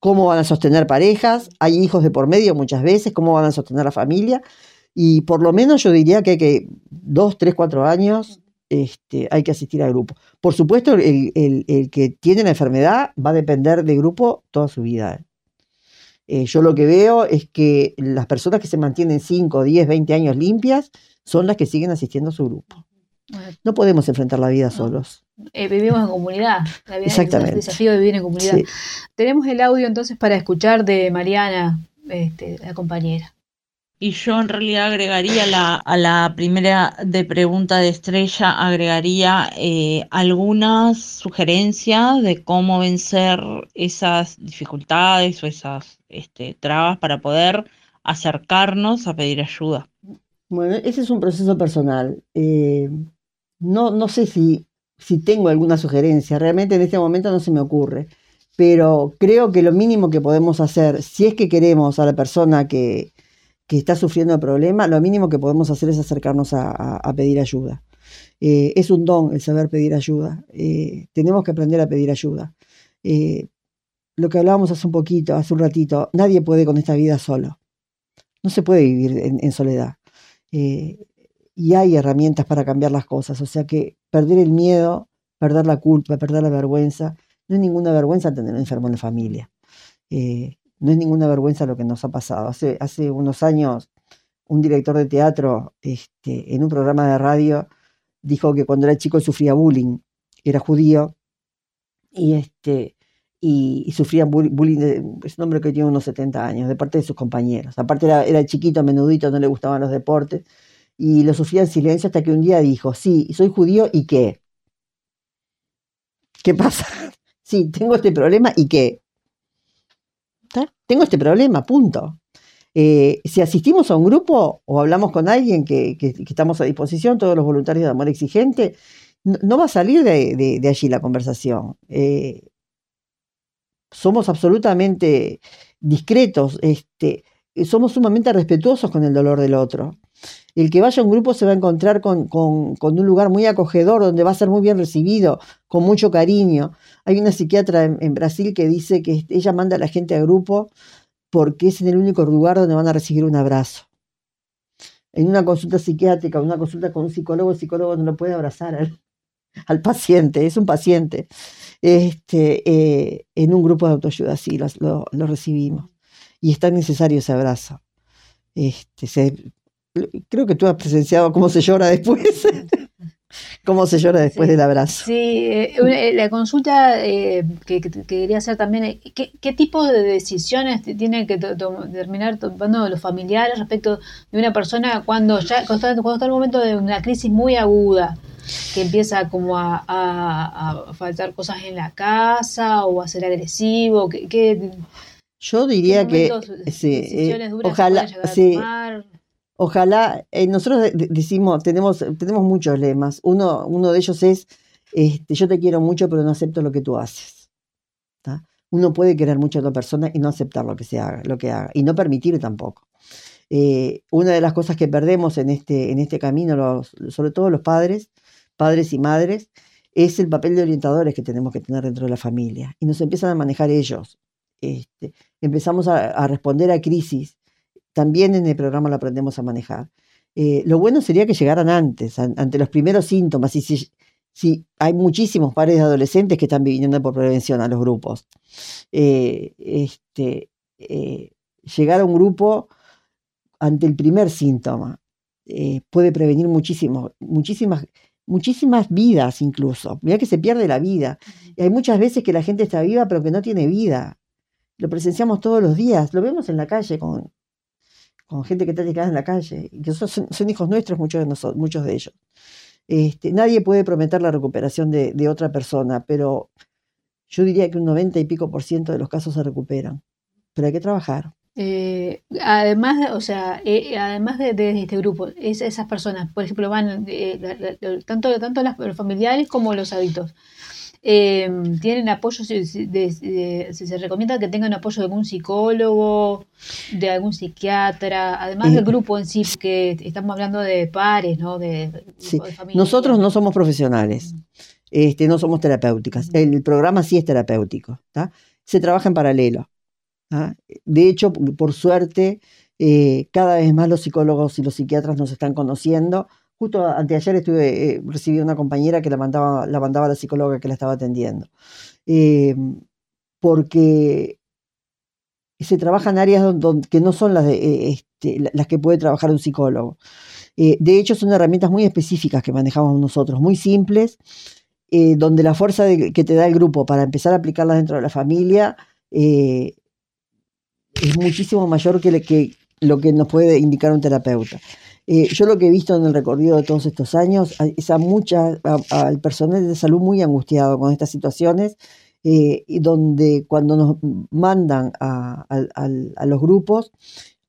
[SPEAKER 9] cómo van a sostener parejas, hay hijos de por medio muchas veces, cómo van a sostener la familia. Y por lo menos yo diría que hay que dos, tres, cuatro años este, hay que asistir al grupo. Por supuesto, el, que tiene la enfermedad va a depender del grupo toda su vida. Eh, yo lo que veo es que las personas que se mantienen 5, 10, 20 años limpias son las que siguen asistiendo a su grupo. No podemos enfrentar la vida solos.
[SPEAKER 7] Eh, vivimos en comunidad. La vida
[SPEAKER 9] Exactamente.
[SPEAKER 7] el desafío de vivir en comunidad. Tenemos el audio entonces para escuchar de Mariana, este, la compañera.
[SPEAKER 1] Y yo en realidad agregaría la, a la primera de pregunta de Estrella, agregaría eh, algunas sugerencias de cómo vencer esas dificultades o esas este, trabas para poder acercarnos a pedir ayuda.
[SPEAKER 9] Bueno, ese es un proceso personal. Eh, no, no sé si si tengo alguna sugerencia. Realmente en este momento no se me ocurre. Pero creo que lo mínimo que podemos hacer, si es que queremos a la persona que, está sufriendo el problema, lo mínimo que podemos hacer es acercarnos a, pedir ayuda. Eh, es un don el saber pedir ayuda. Eh, tenemos que aprender a pedir ayuda. Eh, lo que hablábamos hace un poquito, hace un ratito, nadie puede con esta vida solo. No se puede vivir en soledad y hay herramientas para cambiar las cosas. O sea que perder el miedo, perder la culpa, perder la vergüenza, no es ninguna vergüenza tener un enfermo en la familia. Eh, no es ninguna vergüenza lo que nos ha pasado. Hace, hace unos años, un director de teatro este, en un programa de radio dijo que cuando era chico sufría bullying, era judío, y, este, y, sufría bullying, es un hombre que tiene unos 70 años, de parte de sus compañeros. Aparte era, era chiquito, menudito, no le gustaban los deportes, y lo sufría en silencio hasta que un día dijo, sí, soy judío y qué. ¿Qué pasa? Sí, tengo este problema y qué. Tengo este problema, punto. Eh, si asistimos a un grupo o hablamos con alguien que, estamos a disposición, todos los voluntarios de Amor Exigente, no, va a salir de, allí la conversación. Eh, somos absolutamente discretos, este, somos sumamente respetuosos con el dolor del otro el que vaya a un grupo se va a encontrar con, un lugar muy acogedor, donde va a ser muy bien recibido, con mucho cariño. Hay una psiquiatra en, Brasil que dice que ella manda a la gente al grupo porque es en el único lugar donde van a recibir un abrazo. En una consulta psiquiátrica, una consulta con un psicólogo, el psicólogo no lo puede abrazar al, paciente, es un paciente. Este, eh, en un grupo de autoayuda sí lo, recibimos. Y es tan necesario ese abrazo. Este, se, creo que tú has presenciado cómo se llora después. cómo se llora después del abrazo.
[SPEAKER 7] Sí, eh, eh, la consulta eh, que, quería hacer también, ¿qué, tipo de decisiones tienen que terminar tomando los familiares respecto de una persona cuando ya cuando está, en el momento de una crisis muy aguda? que empieza como a, faltar cosas en la casa o a ser agresivo, que,
[SPEAKER 9] yo diría que sí, ojalá sí, Ojalá, eh, nosotros decimos, tenemos, tenemos muchos lemas. Uno, uno de ellos es, este, yo te quiero mucho, pero no acepto lo que tú haces. Uno puede querer mucho a otra persona y no aceptar lo que se haga, lo que haga, y no permitir tampoco. Eh, una de las cosas que perdemos en este, en este camino, los, sobre todo los padres, padres y madres, es el papel de orientadores que tenemos que tener dentro de la familia. Y nos empiezan a manejar ellos. Este, empezamos a responder a crisis también en el programa lo aprendemos a manejar. Eh, lo bueno sería que llegaran antes, ante los primeros síntomas, y si Sí, hay muchísimos padres de adolescentes que están viniendo por prevención a los grupos. Eh, este, eh, llegar a un grupo ante el primer síntoma puede prevenir muchísimo, muchísimas, muchísimas vidas incluso. Mira que se pierde la vida. Y hay muchas veces que la gente está viva pero que no tiene vida. Lo presenciamos todos los días, lo vemos en la calle con, gente que está tirada en la calle, y que son, son hijos nuestros, muchos de, nosotros, muchos de ellos. Este, nadie puede prometer la recuperación de, otra persona, pero yo diría que un 90 y pico por ciento de los casos se recuperan. Pero hay que trabajar.
[SPEAKER 7] Eh, además, o sea, eh, además de, este grupo, es, esas personas, por ejemplo, van eh, tanto, tanto los familiares como los adultos. tienen apoyo, si, de, se recomienda que tengan apoyo de algún psicólogo, de algún psiquiatra, además del grupo en sí, que estamos hablando de pares, ¿no? De,
[SPEAKER 9] sí. Nosotros no somos profesionales, este, no somos terapéuticas. El programa sí es terapéutico, ¿tá? se trabaja en paralelo. De hecho, por suerte, eh, cada vez más los psicólogos y los psiquiatras nos están conociendo. Justo anteayer estuve, eh, recibí una compañera que la mandaba, la mandaba a la psicóloga que la estaba atendiendo. Eh, porque se trabajan áreas donde, que no son las, de, este, las que puede trabajar un psicólogo. de hecho, son herramientas muy específicas que manejamos nosotros, muy simples, donde la fuerza que te da el grupo para empezar a aplicarlas dentro de la familia eh, es muchísimo mayor que, lo que nos puede indicar un terapeuta. Eh, yo lo que he visto en el recorrido de todos estos años es a mucha, a, al personal de salud muy angustiado con estas situaciones, eh, donde cuando nos mandan a, a, a, los grupos,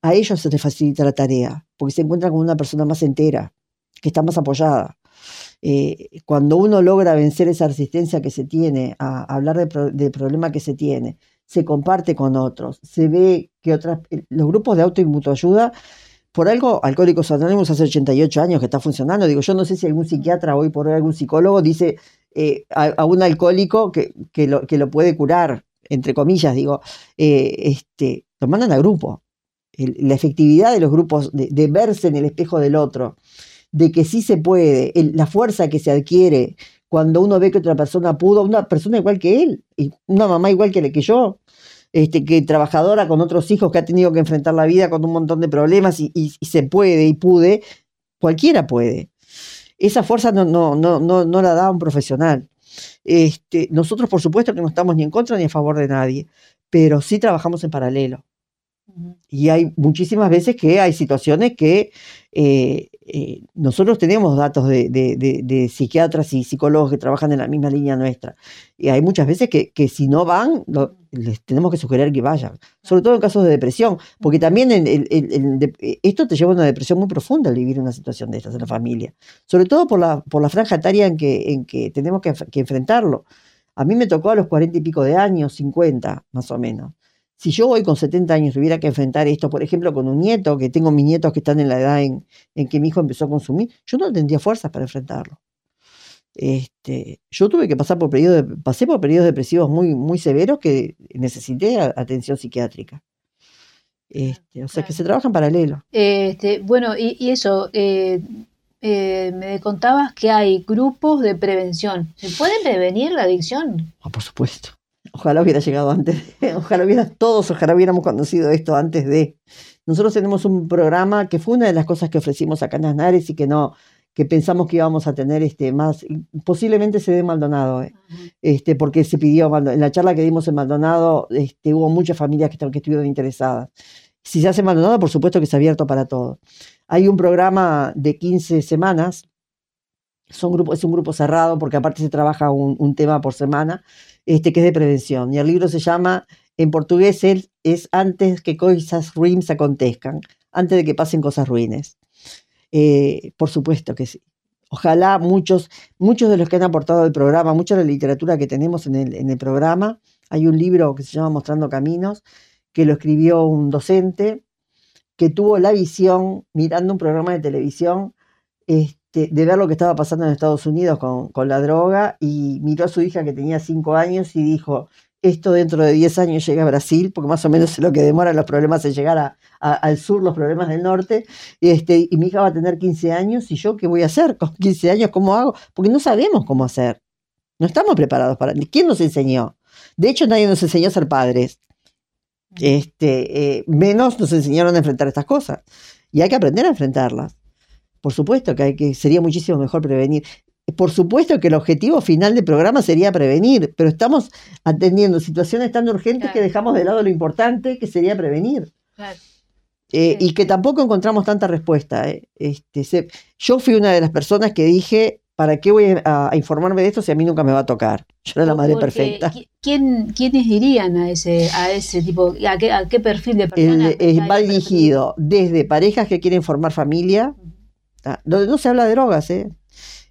[SPEAKER 9] a ellos se les facilita la tarea, porque se encuentran con una persona más entera, que está más apoyada. Eh, cuando uno logra vencer esa resistencia que se tiene a, hablar del de, de problema que se tiene, se comparte con otros, se ve que otras, los grupos de auto y mutuayuda, por algo, Alcohólicos Anónimos hace 88 años que está funcionando. Digo, yo no sé si algún psiquiatra hoy por hoy, algún psicólogo dice eh, a, un alcohólico que, que, lo, puede curar, entre comillas, digo, eh, este, lo mandan a grupo. La efectividad de los grupos, de, verse en el espejo del otro, de que sí se puede, la fuerza que se adquiere cuando uno ve que otra persona pudo, una persona igual que él, y una mamá igual que yo, este, que trabajadora con otros hijos que ha tenido que enfrentar la vida con un montón de problemas y, y, y se puede y pude, cualquiera puede. Esa fuerza no, no, no, no, no la da un profesional. Este, nosotros, por supuesto, que no estamos ni en contra ni a favor de nadie, pero sí trabajamos en paralelo. Y hay muchísimas veces que hay situaciones que eh, eh, nosotros tenemos datos de, de, de, de, psiquiatras y psicólogos que trabajan en la misma línea nuestra. Y hay muchas veces que, que si no van, lo, les tenemos que sugerir que vayan. Sobre todo en casos de depresión, porque también el, el, el, esto te lleva a una depresión muy profunda al vivir una situación de estas en la familia. Sobre todo por la, por la franja etaria en que, en que tenemos que, que enfrentarlo. A mí me tocó a los cuarenta y pico de años, 50 más o menos. Si yo hoy con 70 años tuviera que enfrentar esto, por ejemplo, con un nieto, que tengo mis nietos que están en la edad en, en que mi hijo empezó a consumir, yo no tendría fuerzas para enfrentarlo. Este, yo tuve que pasar por periodos, de, pasé por periodos depresivos muy, muy severos que necesité atención psiquiátrica. Este, o sea claro. que se trabaja en paralelo.
[SPEAKER 7] Este, bueno, y, y eso, eh, eh, me contabas que hay grupos de prevención. ¿Se puede prevenir la adicción?
[SPEAKER 9] Oh, por supuesto. Ojalá hubiera llegado antes, ojalá hubiera, todos, ojalá hubiéramos conocido esto antes de. Nosotros tenemos un programa que fue una de las cosas que ofrecimos acá en Asnares y que no, que pensamos que íbamos a tener este más, posiblemente se dé Maldonado, eh, este, porque se pidió, en la charla que dimos en Maldonado, este, hubo muchas familias que, que estuvieron interesadas. Si se hace Maldonado, por supuesto que es abierto para todos. Hay un programa de 15 semanas, son grupo, es un grupo cerrado porque aparte se trabaja un, un tema por semana, este, que es de prevención. Y el libro se llama, en portugués, es, es Antes que cosas ruins acontezcan, antes de que pasen cosas ruines. Eh, por supuesto que sí. Ojalá muchos, muchos de los que han aportado al programa, mucha de la literatura que tenemos en el, en el programa, hay un libro que se llama Mostrando Caminos, que lo escribió un docente que tuvo la visión, mirando un programa de televisión, este, de ver lo que estaba pasando en Estados Unidos con, con, la droga y miró a su hija que tenía cinco años y dijo, esto dentro de 10 años llega a Brasil, porque más o menos es lo que demoran los problemas en llegar a- a- al sur, los problemas del norte, este, y mi hija va a tener 15 años, y yo qué voy a hacer con 15 años, cómo hago, porque no sabemos cómo hacer, no estamos preparados para... ¿Quién nos enseñó? De hecho, nadie nos enseñó a ser padres, este, eh, menos nos enseñaron a enfrentar estas cosas, y hay que aprender a enfrentarlas. Por supuesto que, hay que sería muchísimo mejor prevenir. Por supuesto que el objetivo final del programa sería prevenir, pero estamos atendiendo situaciones tan urgentes que dejamos de lado lo importante que sería prevenir.
[SPEAKER 7] Claro.
[SPEAKER 9] Eh,
[SPEAKER 7] Sí.
[SPEAKER 9] Y que tampoco encontramos tanta respuesta. eh. Este, se- yo fui una de las personas que dije, ¿para qué voy a, a informarme de esto si a mí nunca me va a tocar? Yo era la madre
[SPEAKER 7] Porque,
[SPEAKER 9] perfecta.
[SPEAKER 7] ¿qui- ¿quién, ¿Quiénes irían a ese, a ese tipo, a qué, a qué perfil de
[SPEAKER 9] El-
[SPEAKER 7] está
[SPEAKER 9] va dirigido desde parejas que quieren formar familia, donde no se habla de drogas, ¿eh?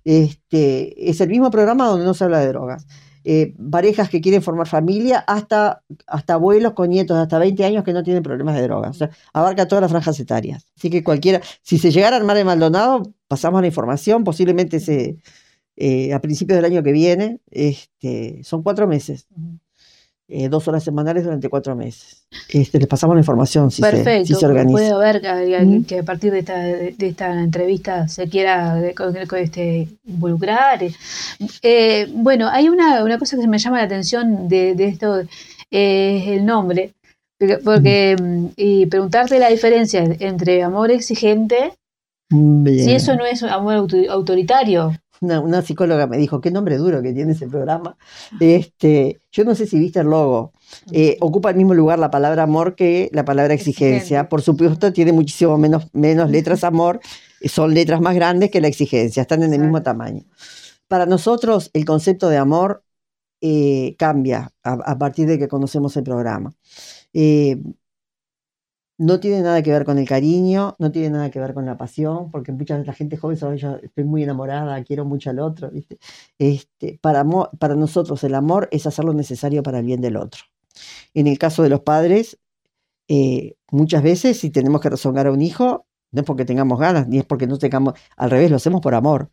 [SPEAKER 9] Este, es el mismo programa donde no se habla de drogas. Eh, parejas que quieren formar familia, hasta, hasta abuelos con nietos hasta 20 años que no tienen problemas de drogas. O sea, abarca todas las franjas etarias. Así que cualquiera, si se llegara a armar en Maldonado, pasamos la información, posiblemente se, eh, a principios del año que viene, este, son cuatro meses. Eh, dos horas semanales durante cuatro meses. Este, les pasamos la información si, se,
[SPEAKER 7] Perfecto,
[SPEAKER 9] si se organiza.
[SPEAKER 7] puede haber que,
[SPEAKER 9] Mm.
[SPEAKER 7] que a partir de esta, de esta entrevista se quiera con- con este, involucrar. eh. Eh, bueno, hay una, una cosa que me llama la atención de, de esto, eh, es el nombre, porque, mm, y preguntarte la diferencia entre amor exigente,
[SPEAKER 9] Bien.
[SPEAKER 7] si eso no es amor auto- autoritario.
[SPEAKER 9] Una, una psicóloga me dijo, qué nombre duro que tiene ese programa. Este, yo no sé si viste el logo. Eh, ocupa el mismo lugar la palabra amor que la palabra exigencia. Por supuesto, tiene muchísimo menos, menos letras amor, son letras más grandes que la exigencia, están en el mismo tamaño. Para nosotros, el concepto de amor eh, cambia a, a partir de que conocemos el programa. Eh, no tiene nada que ver con el cariño, no tiene nada que ver con la pasión, porque mucha la gente joven sabe, yo estoy muy enamorada, quiero mucho al otro, ¿viste? Este, para, para nosotros el amor es hacer lo necesario para el bien del otro. En el caso de los padres, eh, muchas veces si tenemos que rezongar a un hijo, no es porque tengamos ganas, ni es porque no tengamos, al revés, lo hacemos por amor.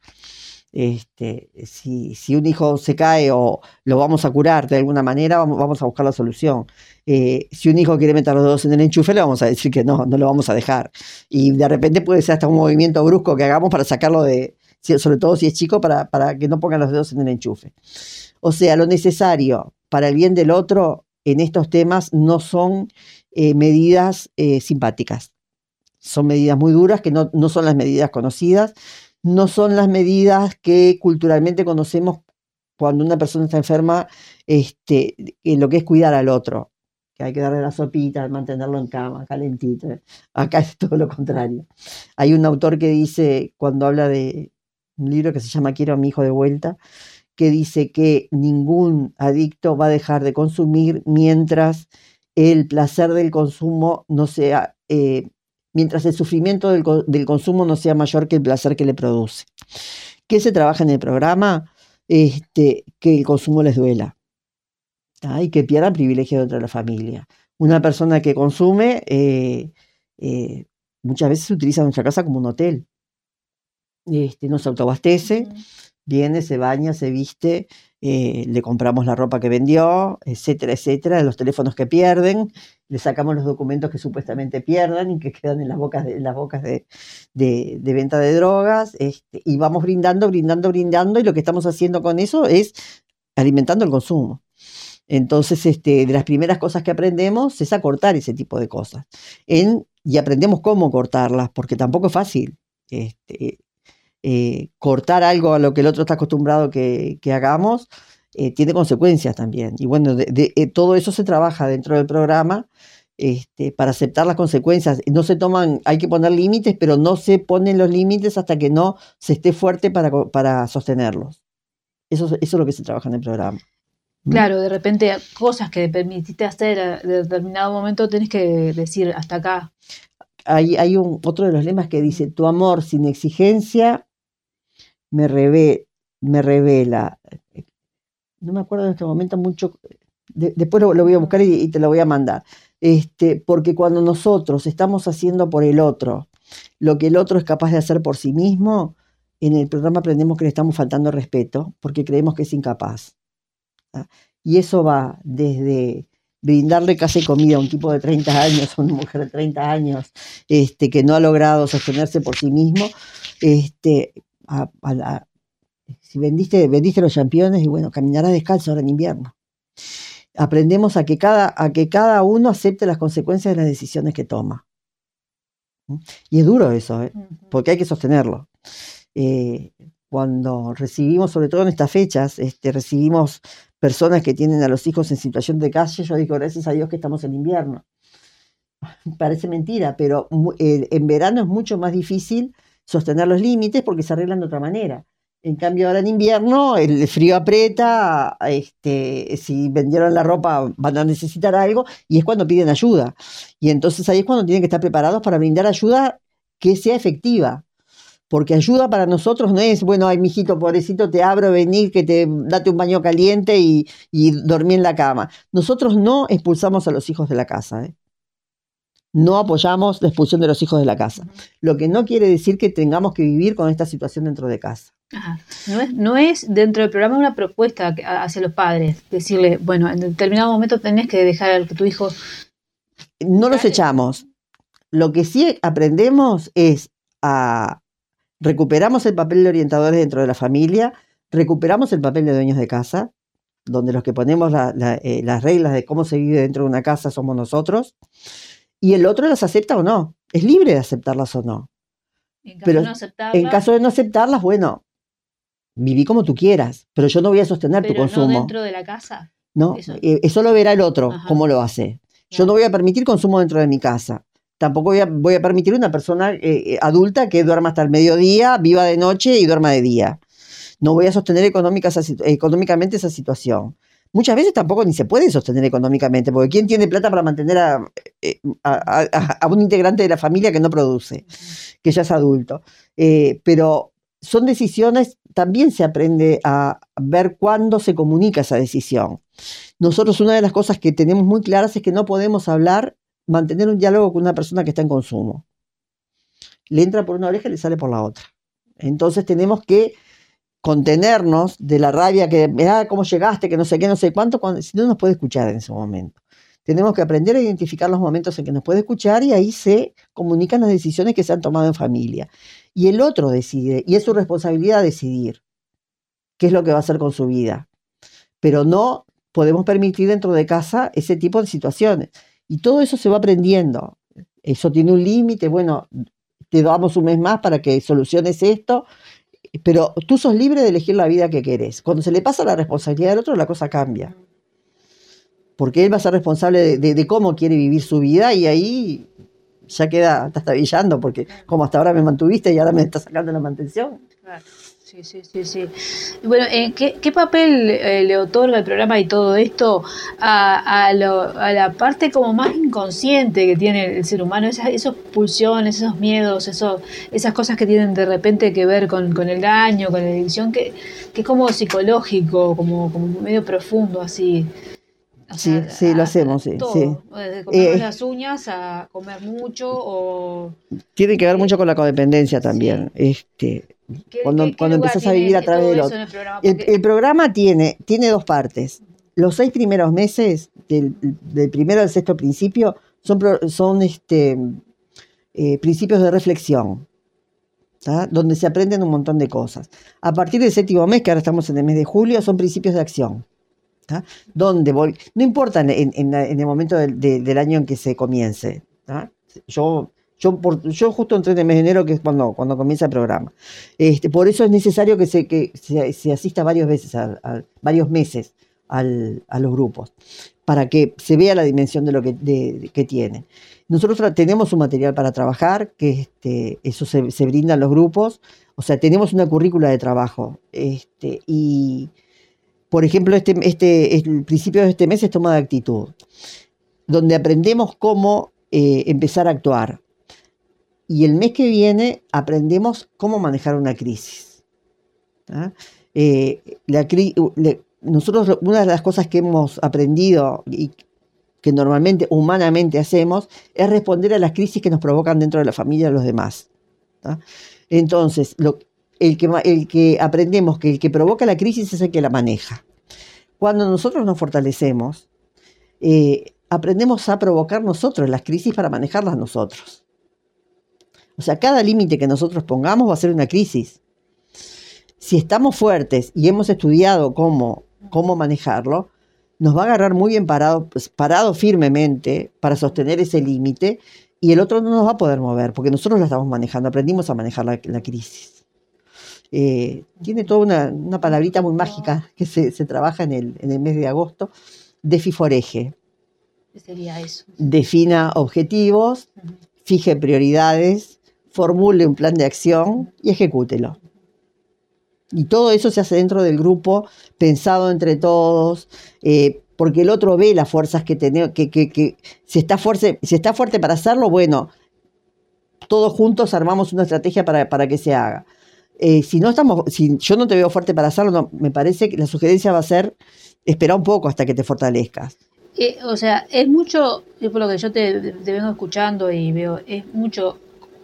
[SPEAKER 9] Este, si, si un hijo se cae o lo vamos a curar de alguna manera, vamos, a buscar la solución. Eh, si un hijo quiere meter los dedos en el enchufe, le vamos a decir que no, no lo vamos a dejar. Y de repente puede ser hasta un movimiento brusco que hagamos para sacarlo de, sobre todo si es chico, para, para que no pongan los dedos en el enchufe. O sea, lo necesario para el bien del otro en estos temas no son eh, medidas eh, simpáticas. Son medidas muy duras que no, no son las medidas conocidas, no son las medidas que culturalmente conocemos cuando una persona está enferma, este, en lo que es cuidar al otro, que hay que darle la sopita, mantenerlo en cama, calentito. Acá es todo lo contrario. Hay un autor que dice, cuando habla de un libro que se llama Quiero a mi hijo de vuelta, que dice que ningún adicto va a dejar de consumir mientras el placer del consumo no sea, eh, mientras el sufrimiento del, del consumo no sea mayor que el placer que le produce. ¿Qué se trabaja en el programa? Este, que el consumo les duela ¿tá? y que pierdan privilegio dentro de la familia. Una persona que consume eh, eh, muchas veces se utiliza nuestra casa como un hotel. Este, no se autoabastece, viene, se baña, se viste, eh, le compramos la ropa que vendió, etcétera, etcétera, los teléfonos que pierden, le sacamos los documentos que supuestamente pierdan y que quedan en las bocas de, las bocas de, venta de drogas, este, y vamos brindando, brindando, brindando, y lo que estamos haciendo con eso es alimentando el consumo. Entonces, este, de las primeras cosas que aprendemos es a cortar ese tipo de cosas. Y aprendemos cómo cortarlas, porque tampoco es fácil. Este, eh, cortar algo a lo que el otro está acostumbrado que, que hagamos, eh, tiene consecuencias también. Y bueno, de- de- eh, todo eso se trabaja dentro del programa este, para aceptar las consecuencias. No se toman, hay que poner límites, pero no se ponen los límites hasta que no se esté fuerte para, para sostenerlos. Eso, es- eso es lo que se trabaja en el programa. ¿Mm?
[SPEAKER 7] Claro, de repente cosas que te permitiste hacer a de determinado momento tenés que decir hasta acá.
[SPEAKER 9] hay, hay un, otro de los lemas que dice, tu amor sin exigencia me, reve- me revela. No me acuerdo en este momento mucho, de- después lo, voy a buscar y, y te lo voy a mandar. Este, porque cuando nosotros estamos haciendo por el otro lo que el otro es capaz de hacer por sí mismo, en el programa aprendemos que le estamos faltando respeto porque creemos que es incapaz. ¿ah? Y eso va desde brindarle casa y comida a un tipo de 30 años, a una mujer de 30 años, este, que no ha logrado sostenerse por sí mismo, este, a, a la- si vendiste, vendiste los championes y bueno, caminarás descalzo ahora en invierno. Aprendemos a que cada, a que cada uno acepte las consecuencias de las decisiones que toma. ¿Mm? Y es duro eso, ¿eh? porque hay que sostenerlo. Eh, cuando recibimos, sobre todo en estas fechas, este, recibimos personas que tienen a los hijos en situación de calle, yo digo, gracias a Dios que estamos en invierno. Parece mentira, pero eh, en verano es mucho más difícil sostener los límites porque se arreglan de otra manera. En cambio, ahora en invierno el frío aprieta, este, si vendieron la ropa van a necesitar algo y es cuando piden ayuda. Y entonces ahí es cuando tienen que estar preparados para brindar ayuda que sea efectiva. Porque ayuda para nosotros no es, bueno, ay, mijito, pobrecito, te abro, vení, que te date un baño caliente y, y dormí en la cama. Nosotros no expulsamos a los hijos de la casa, ¿eh? No apoyamos la expulsión de los hijos de la casa. Lo que no quiere decir que tengamos que vivir con esta situación dentro de casa.
[SPEAKER 7] Ajá. No es, no es dentro del programa una propuesta que- a- hacia los padres, decirle, bueno, en determinado momento tenés que dejar que tu hijo
[SPEAKER 9] No los echamos. Lo que sí aprendemos es a recuperamos el papel de orientadores dentro de la familia, recuperamos el papel de dueños de casa, donde los que ponemos la- la, eh, las reglas de cómo se vive dentro de una casa somos nosotros, y el otro las acepta o no. Es libre de aceptarlas o no.
[SPEAKER 7] en caso
[SPEAKER 9] Pero
[SPEAKER 7] de no aceptarla,
[SPEAKER 9] En caso de no aceptarlas, bueno, viví como tú quieras, pero yo no voy a sostener tu
[SPEAKER 7] pero no
[SPEAKER 9] consumo.
[SPEAKER 7] dentro de la casa.
[SPEAKER 9] ¿no?
[SPEAKER 7] Eso.
[SPEAKER 9] Eh, Eso lo verá el otro,
[SPEAKER 7] Ajá.
[SPEAKER 9] cómo lo hace. Yo no voy a permitir consumo dentro de mi casa. Tampoco voy a, voy a permitir una persona eh, eh, adulta que duerma hasta el mediodía, viva de noche y duerma de día. No voy a sostener esa económicamente esa situación. Muchas veces tampoco ni se puede sostener económicamente, porque ¿quién tiene plata para mantener a, eh, a- a- a un integrante de la familia que no produce, que ya es adulto? Eh, pero son decisiones, también se aprende a ver cuándo se comunica esa decisión. Nosotros una de las cosas que tenemos muy claras es que no podemos hablar, mantener un diálogo con una persona que está en consumo. Le entra por una oreja y le sale por la otra. Entonces tenemos que contenernos de la rabia que, ah, cómo llegaste, que no sé qué, no sé cuánto, cuando, si no nos puede escuchar en ese momento. Tenemos que aprender a identificar los momentos en que nos puede escuchar y ahí se comunican las decisiones que se han tomado en familia. Y el otro decide, y es su responsabilidad decidir qué es lo que va a hacer con su vida. Pero no podemos permitir dentro de casa ese tipo de situaciones. Y todo eso se va aprendiendo. Eso tiene un límite, bueno, te damos un mes más para que soluciones esto, pero tú sos libre de elegir la vida que querés. Cuando se le pasa la responsabilidad al otro, la cosa cambia. Porque él va a ser responsable de, de- cómo quiere vivir su vida y ahí ya queda trastabillando, porque como hasta ahora me mantuviste y ahora me estás sacando la mantención.
[SPEAKER 7] Claro. Sí, sí, sí, sí. Bueno, eh, ¿qué, qué papel eh, le otorga el programa y todo esto a, a, lo- a la parte como más inconsciente que tiene el ser humano? Esas, esos pulsiones, esos miedos, esos, esas cosas que tienen de repente que ver con, con el daño, con la adicción, que, que es como psicológico, como, como medio profundo así. O
[SPEAKER 9] Sí,
[SPEAKER 7] sea,
[SPEAKER 9] sí, lo hacemos, sí,
[SPEAKER 7] todo,
[SPEAKER 9] sí.
[SPEAKER 7] Desde comernos
[SPEAKER 9] Eh,
[SPEAKER 7] las uñas a comer mucho o...
[SPEAKER 9] Tiene que ver mucho con la codependencia también. Este,
[SPEAKER 7] ¿qué-
[SPEAKER 9] cuando
[SPEAKER 7] qué- qué
[SPEAKER 9] cuando
[SPEAKER 7] lugar
[SPEAKER 9] empezás a vivir a través otro.
[SPEAKER 7] en el programa?
[SPEAKER 9] El,
[SPEAKER 7] Porque-
[SPEAKER 9] el programa tiene, tiene dos partes. Los seis primeros meses, del, del primero al sexto principio, son, son este, eh, principios de reflexión, ¿tá? donde se aprenden un montón de cosas. A partir del séptimo mes, que ahora estamos en el mes de julio, son principios de acción. ¿tá? Donde no importa en, en- en el momento del, de- del año en que se comience. ¿tá? Yo, yo, justo entré en el mes de enero, que es cuando, cuando comienza el programa. Este, por eso es necesario que se, que se, asista varias veces, a, varios meses al- a los grupos, para que se vea la dimensión de lo que, que tiene. Nosotros tenemos un material para trabajar, que este, eso se, se brinda a los grupos, o sea, tenemos una currícula de trabajo. Este, y, por ejemplo, este, este, el principio de este mes es toma de actitud, donde aprendemos cómo eh, empezar a actuar. Y el mes que viene aprendemos cómo manejar una crisis. ¿tá? Eh, nosotros, una de las cosas que hemos aprendido y que normalmente, humanamente hacemos, es responder a las crisis que nos provocan dentro de la familia los demás. ¿tá? Entonces, el que aprendemos que el que provoca la crisis es el que la maneja. Cuando nosotros nos fortalecemos, eh, aprendemos a provocar nosotros las crisis para manejarlas nosotros. O sea, cada límite que nosotros pongamos va a ser una crisis. Si estamos fuertes y hemos estudiado cómo, cómo manejarlo, nos va a agarrar muy bien parado, pues, parado firmemente para sostener ese límite y el otro no nos va a poder mover porque nosotros la estamos manejando, aprendimos a manejar la, la crisis. Eh, tiene toda una, una, palabrita muy mágica que se, se trabaja en el, en el, mes de agosto, de FIFOREGE.
[SPEAKER 7] ¿Qué sería eso?
[SPEAKER 9] Defina objetivos, uh -huh. fije prioridades, formule un plan de acción y ejecútelo. Y todo eso se hace dentro del grupo, pensado entre todos, eh, porque el otro ve las fuerzas que tiene, que, que, que si, está fuerte, si está fuerte para hacerlo, bueno, todos juntos armamos una estrategia para, para que se haga. Eh, si no estamos, si yo no te veo fuerte para hacerlo, no, me parece que la sugerencia va a ser esperar un poco hasta que te fortalezcas.
[SPEAKER 7] Eh, o sea, es mucho, por lo que yo te, te vengo escuchando y veo, es mucho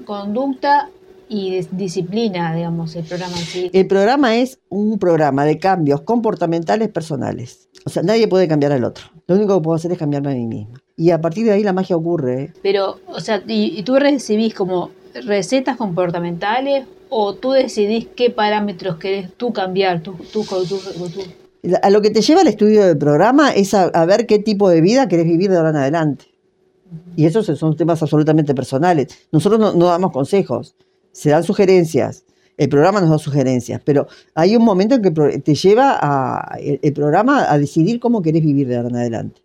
[SPEAKER 7] conducta y disciplina, digamos, el programa en sí.
[SPEAKER 9] El programa es un programa de cambios comportamentales personales. O sea, nadie puede cambiar al otro. Lo único que puedo hacer es cambiarme a mí misma. Y a partir de ahí la magia ocurre. ¿eh?
[SPEAKER 7] Pero, o sea, ¿y, y tú recibís como recetas comportamentales o tú decidís qué parámetros querés tú cambiar? Tú, tú, tú, tú,
[SPEAKER 9] A lo que te lleva el estudio del programa es a, a ver qué tipo de vida querés vivir de ahora en adelante. Y esos son temas absolutamente personales. Nosotros no, no damos consejos se dan sugerencias, el programa nos da sugerencias, pero hay un momento en que te lleva a, el, el programa a decidir cómo querés vivir de ahora en adelante.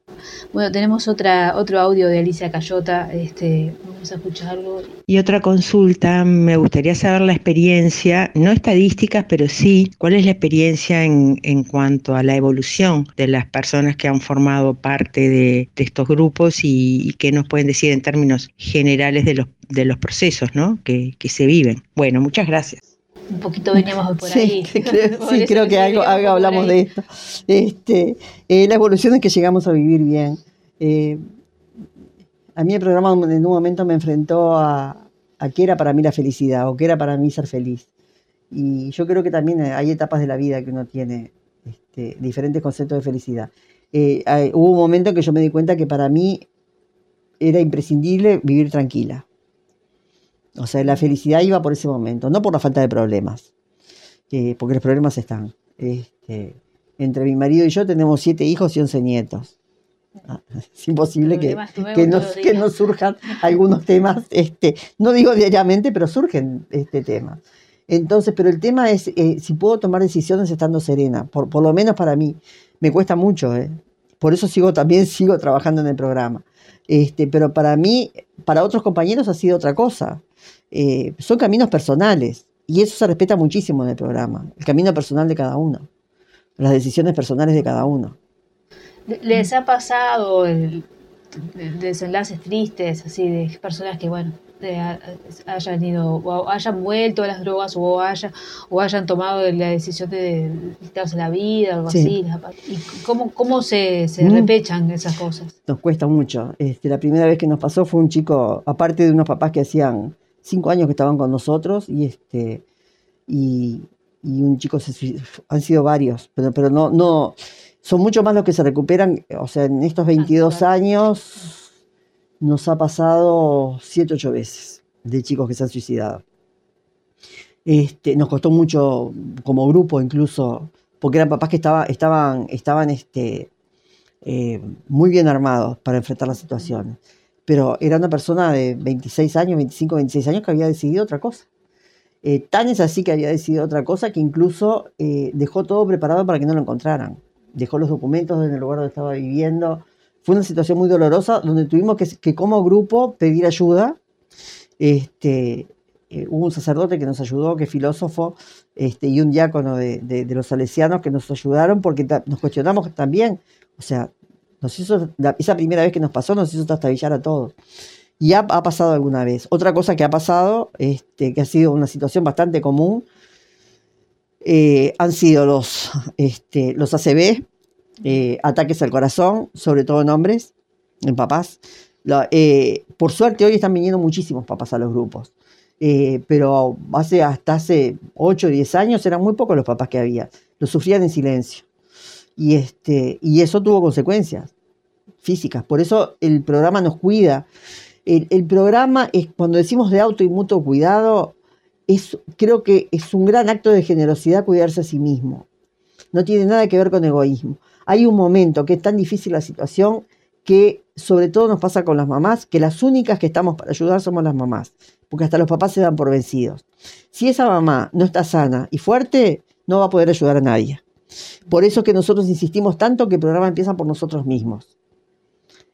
[SPEAKER 7] Bueno, tenemos otra, otro audio de Alicia Cayota, este, vamos a escucharlo.
[SPEAKER 4] Y otra consulta, me gustaría saber la experiencia, no estadísticas, pero sí, cuál es la experiencia en, en cuanto a la evolución de las personas que han formado parte de, de estos grupos y, y qué nos pueden decir en términos generales de los, de los procesos ¿no? que, que se viven. Bueno, muchas gracias
[SPEAKER 7] un poquito veníamos por ahí.
[SPEAKER 9] Sí, creo, sí, creo que algo, algo hablamos de esto. Este, eh, la evolución es que llegamos a vivir bien. Eh, a mí el programa en un momento me enfrentó a, a qué era para mí la felicidad o qué era para mí ser feliz. Y yo creo que también hay etapas de la vida que uno tiene este, diferentes conceptos de felicidad. Eh, hay, hubo un momento en que yo me di cuenta que para mí era imprescindible vivir tranquila o sea, la felicidad iba por ese momento, no por la falta de problemas, eh, porque los problemas están. Este, entre mi marido y yo tenemos siete hijos y once nietos. Ah, es imposible que, que, nos, que nos surjan algunos temas, este, no digo diariamente, pero surgen este temas. Entonces, pero el tema es eh, si puedo tomar decisiones estando serena, por, por lo menos para mí, me cuesta mucho, ¿eh? Por eso sigo también sigo trabajando en el programa. Este, pero para mí, para otros compañeros ha sido otra cosa. Eh, son caminos personales y eso se respeta muchísimo en el programa, el camino personal de cada uno, las decisiones personales de cada uno.
[SPEAKER 7] ¿Les ha pasado desenlaces tristes, así, de personas que, bueno, hayan ido o hayan vuelto a las drogas o, haya, o hayan tomado la decisión de quitarse la vida, algo sí. así. ¿Y cómo, cómo se, se mm. repechan esas cosas?
[SPEAKER 9] Nos cuesta mucho. Este, la primera vez que nos pasó fue un chico, aparte de unos papás que hacían cinco años que estaban con nosotros y este y, y un chico se, han sido varios, pero, pero no, no, son mucho más los que se recuperan, o sea, en estos 22 ah, claro. años nos ha pasado siete, ocho veces de chicos que se han suicidado. Este, nos costó mucho como grupo incluso, porque eran papás que estaba, estaban, estaban este, eh, muy bien armados para enfrentar las situaciones pero era una persona de 26 años, 25, 26 años que había decidido otra cosa. Eh, tan es así que había decidido otra cosa que incluso eh, dejó todo preparado para que no lo encontraran. Dejó los documentos en el lugar donde estaba viviendo. Fue una situación muy dolorosa donde tuvimos que, que como grupo pedir ayuda. Este, eh, hubo un sacerdote que nos ayudó, que es filósofo, este, y un diácono de, los salesianos que nos ayudaron porque nos cuestionamos también. O sea, nos hizo, esa primera vez que nos pasó nos hizo trastabillar a todos. Y ha, ha, pasado alguna vez. Otra cosa que ha pasado, este, que ha sido una situación bastante común, eh, han sido los, este, los ACB, eh, ataques al corazón, sobre todo en hombres, en papás. Eh, por suerte hoy están viniendo muchísimos papás a los grupos. Eh, pero hace, hasta hace 8 o 10 años eran muy pocos los papás que había. Los sufrían en silencio Y, este, y eso tuvo consecuencias físicas. Por eso el programa nos cuida. El, el programa es, cuando decimos de auto y mutuo cuidado, es, creo que es un gran acto de generosidad cuidarse a sí mismo. No tiene nada que ver con egoísmo. Hay un momento que es tan difícil la situación que sobre todo nos pasa con las mamás, que las únicas que estamos para ayudar somos las mamás, porque hasta los papás se dan por vencidos. Si esa mamá no está sana y fuerte, no va a poder ayudar a nadie. Por eso es que nosotros insistimos tanto que el programa empieza por nosotros mismos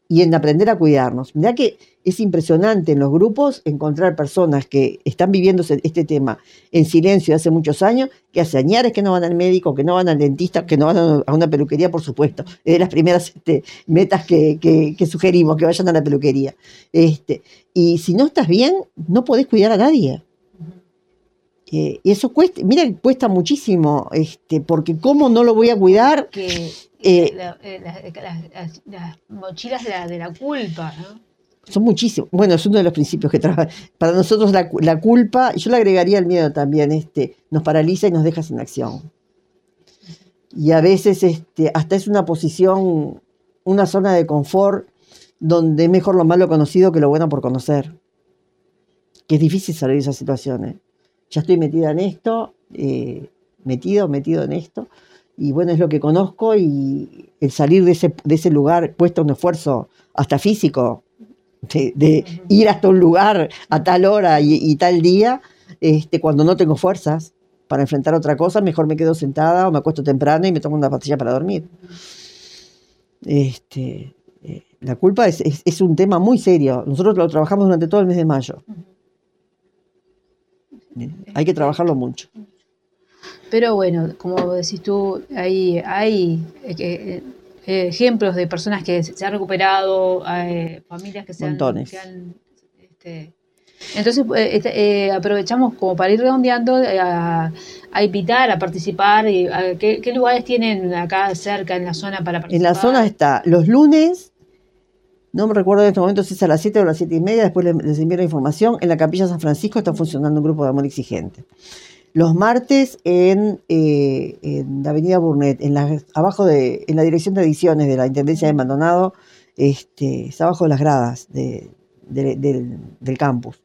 [SPEAKER 9] y en aprender a cuidarnos. Mirá que es impresionante en los grupos encontrar personas que están viviendo este tema en silencio hace muchos años, que hace añares que no van al médico, que no van al dentista, que no van a una peluquería, por supuesto. Es de las primeras este, metas que, que, sugerimos, que vayan a la peluquería. Este, y si no estás bien, no podés cuidar a nadie. Eh, y eso cuesta, mira, cuesta muchísimo, este, porque ¿cómo no lo voy a cuidar?
[SPEAKER 7] Que eh, eh, las, mochilas de la, de la culpa, ¿no?
[SPEAKER 9] Son muchísimos. Bueno, es uno de los principios que trabaja. Para nosotros la, la, culpa, yo le agregaría el miedo también, este, nos paraliza y nos deja sin acción. Y a veces este, hasta es una posición, una zona de confort donde es mejor lo malo conocido que lo bueno por conocer. Que es difícil salir de esas situaciones ya estoy metida en esto, eh, metido, metido en esto, y bueno, es lo que conozco y el salir de ese, de ese lugar cuesta un esfuerzo hasta físico, de, ir hasta un lugar a tal hora y, tal día, este, cuando no tengo fuerzas para enfrentar otra cosa, mejor me quedo sentada o me acuesto temprano y me tomo una pastilla para dormir. Este, eh, la culpa es, es, un tema muy serio. Nosotros lo trabajamos durante todo el mes de mayo. Hay que trabajarlo mucho.
[SPEAKER 7] Pero bueno, como decís tú, hay, hay eh, eh, eh, ejemplos de personas que se han recuperado, familias que se han... Este, entonces, este, aprovechamos como para ir redondeando a, invitar a participar. Y ¿qué, lugares tienen acá cerca en la zona para participar?
[SPEAKER 9] En la zona está los lunes no me recuerdo en este momento si es a las 7 o a las 7 y media, después les, envío la información. En la Capilla San Francisco está funcionando un grupo de amor exigente. Los martes en, eh, la Avenida Burnet, en la, abajo de, en la dirección de ediciones de la Intendencia de Maldonado, este, está abajo de las gradas del, campus.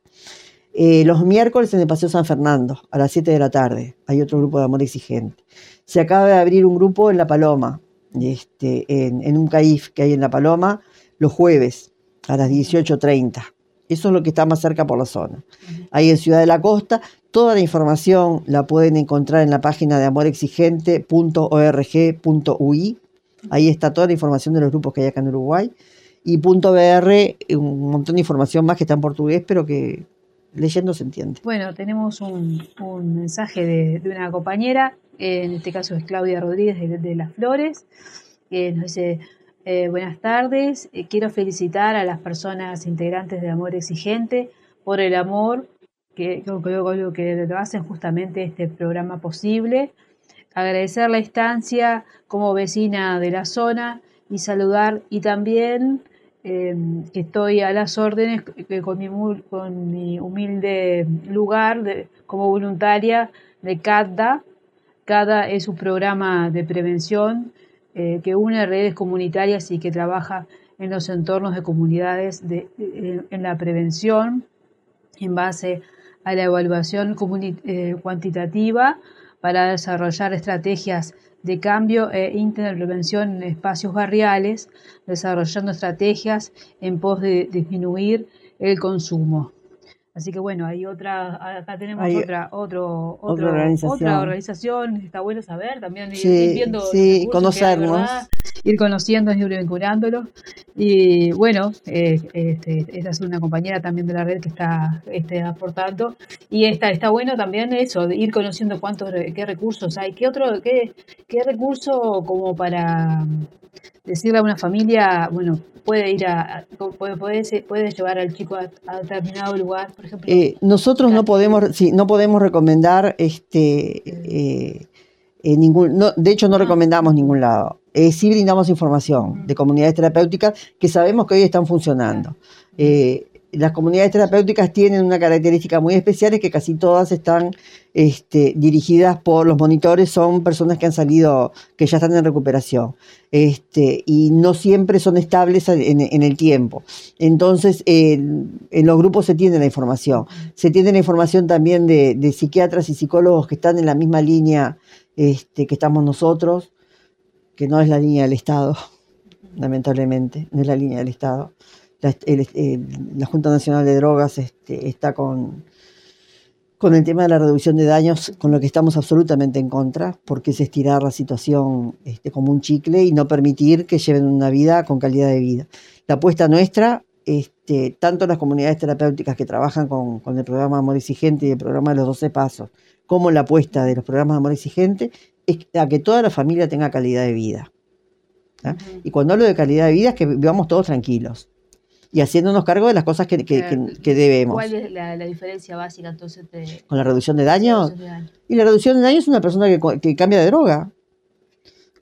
[SPEAKER 9] Eh, los miércoles en el Paseo San Fernando, a las 7 de la tarde, hay otro grupo de amor exigente. Se acaba de abrir un grupo en La Paloma, este, en, en un CAIF que hay en La Paloma, los jueves a las 18.30. Eso es lo que está más cerca por la zona. Ahí en Ciudad de la Costa, toda la información la pueden encontrar en la página de amorexigente.org.ui. Ahí está toda la información de los grupos que hay acá en Uruguay. Y .br, un montón de información más que está en portugués, pero que leyendo se entiende.
[SPEAKER 7] Bueno, tenemos un, mensaje de, una compañera, en este caso es Claudia Rodríguez de, de Las Flores, que nos dice, eh, buenas tardes. Eh, quiero felicitar a las personas integrantes de Amor Exigente por el amor que, que, que lo hacen justamente este programa posible. Agradecer la instancia como vecina de la zona y saludar y también que estoy a las órdenes con mi, humilde lugar como voluntaria de CADA. CADA es un programa de prevención eh, que une redes comunitarias y que trabaja en los entornos de comunidades de, en la prevención en base a la evaluación eh, cuantitativa para desarrollar estrategias de cambio e intervención en espacios barriales, desarrollando estrategias en pos de disminuir el consumo. Así que bueno, hay otra, acá tenemos otra, otro, otra organización. otra organización, está bueno saber también, ir viendo
[SPEAKER 9] sí, conocernos.
[SPEAKER 7] ir conociendo, ir vinculándolo. Y bueno, eh, este, esta es una compañera también de la red que está este, aportando. Y está, está bueno también eso, de ir conociendo cuántos, qué recursos hay, qué otro, qué, qué recurso como para decirle a una familia, bueno, puede ir a, puede, puede, llevar al chico a, determinado lugar, por ejemplo.
[SPEAKER 9] Eh, nosotros no podemos, sí, no podemos recomendar este eh, ningún, no, de hecho no ah. recomendamos ningún lado. Eh, sí brindamos información de comunidades terapéuticas que sabemos que hoy están funcionando. Las comunidades terapéuticas tienen una característica muy especial, es que casi todas están este, dirigidas por los monitores, son personas que han salido, que ya están en recuperación, este, y no siempre son estables en, el tiempo. Entonces, en los grupos se tiene la información. Se tiene la información también de, de psiquiatras y psicólogos que están en la misma línea este, que estamos nosotros, que no es la línea del Estado, lamentablemente, no es la línea del Estado la, la Junta Nacional de Drogas este, está con, con el tema de la reducción de daños, con lo que estamos absolutamente en contra, porque es estirar la situación este, como un chicle y no permitir que lleven una vida con calidad de vida. La apuesta nuestra, este, tanto las comunidades terapéuticas que trabajan con, con el programa Amor Exigente y el programa de los 12 Pasos, como la apuesta de los programas de Amor Exigente, es a que toda la familia tenga calidad de vida. Y cuando hablo de calidad de vida es que vivamos todos tranquilos y haciéndonos cargo de las cosas que, que, que, debemos.
[SPEAKER 10] ¿Cuál es la, la, diferencia básica entonces? De,
[SPEAKER 9] ¿Con la reducción de daños? Y la reducción de daños es una persona que, cambia de droga.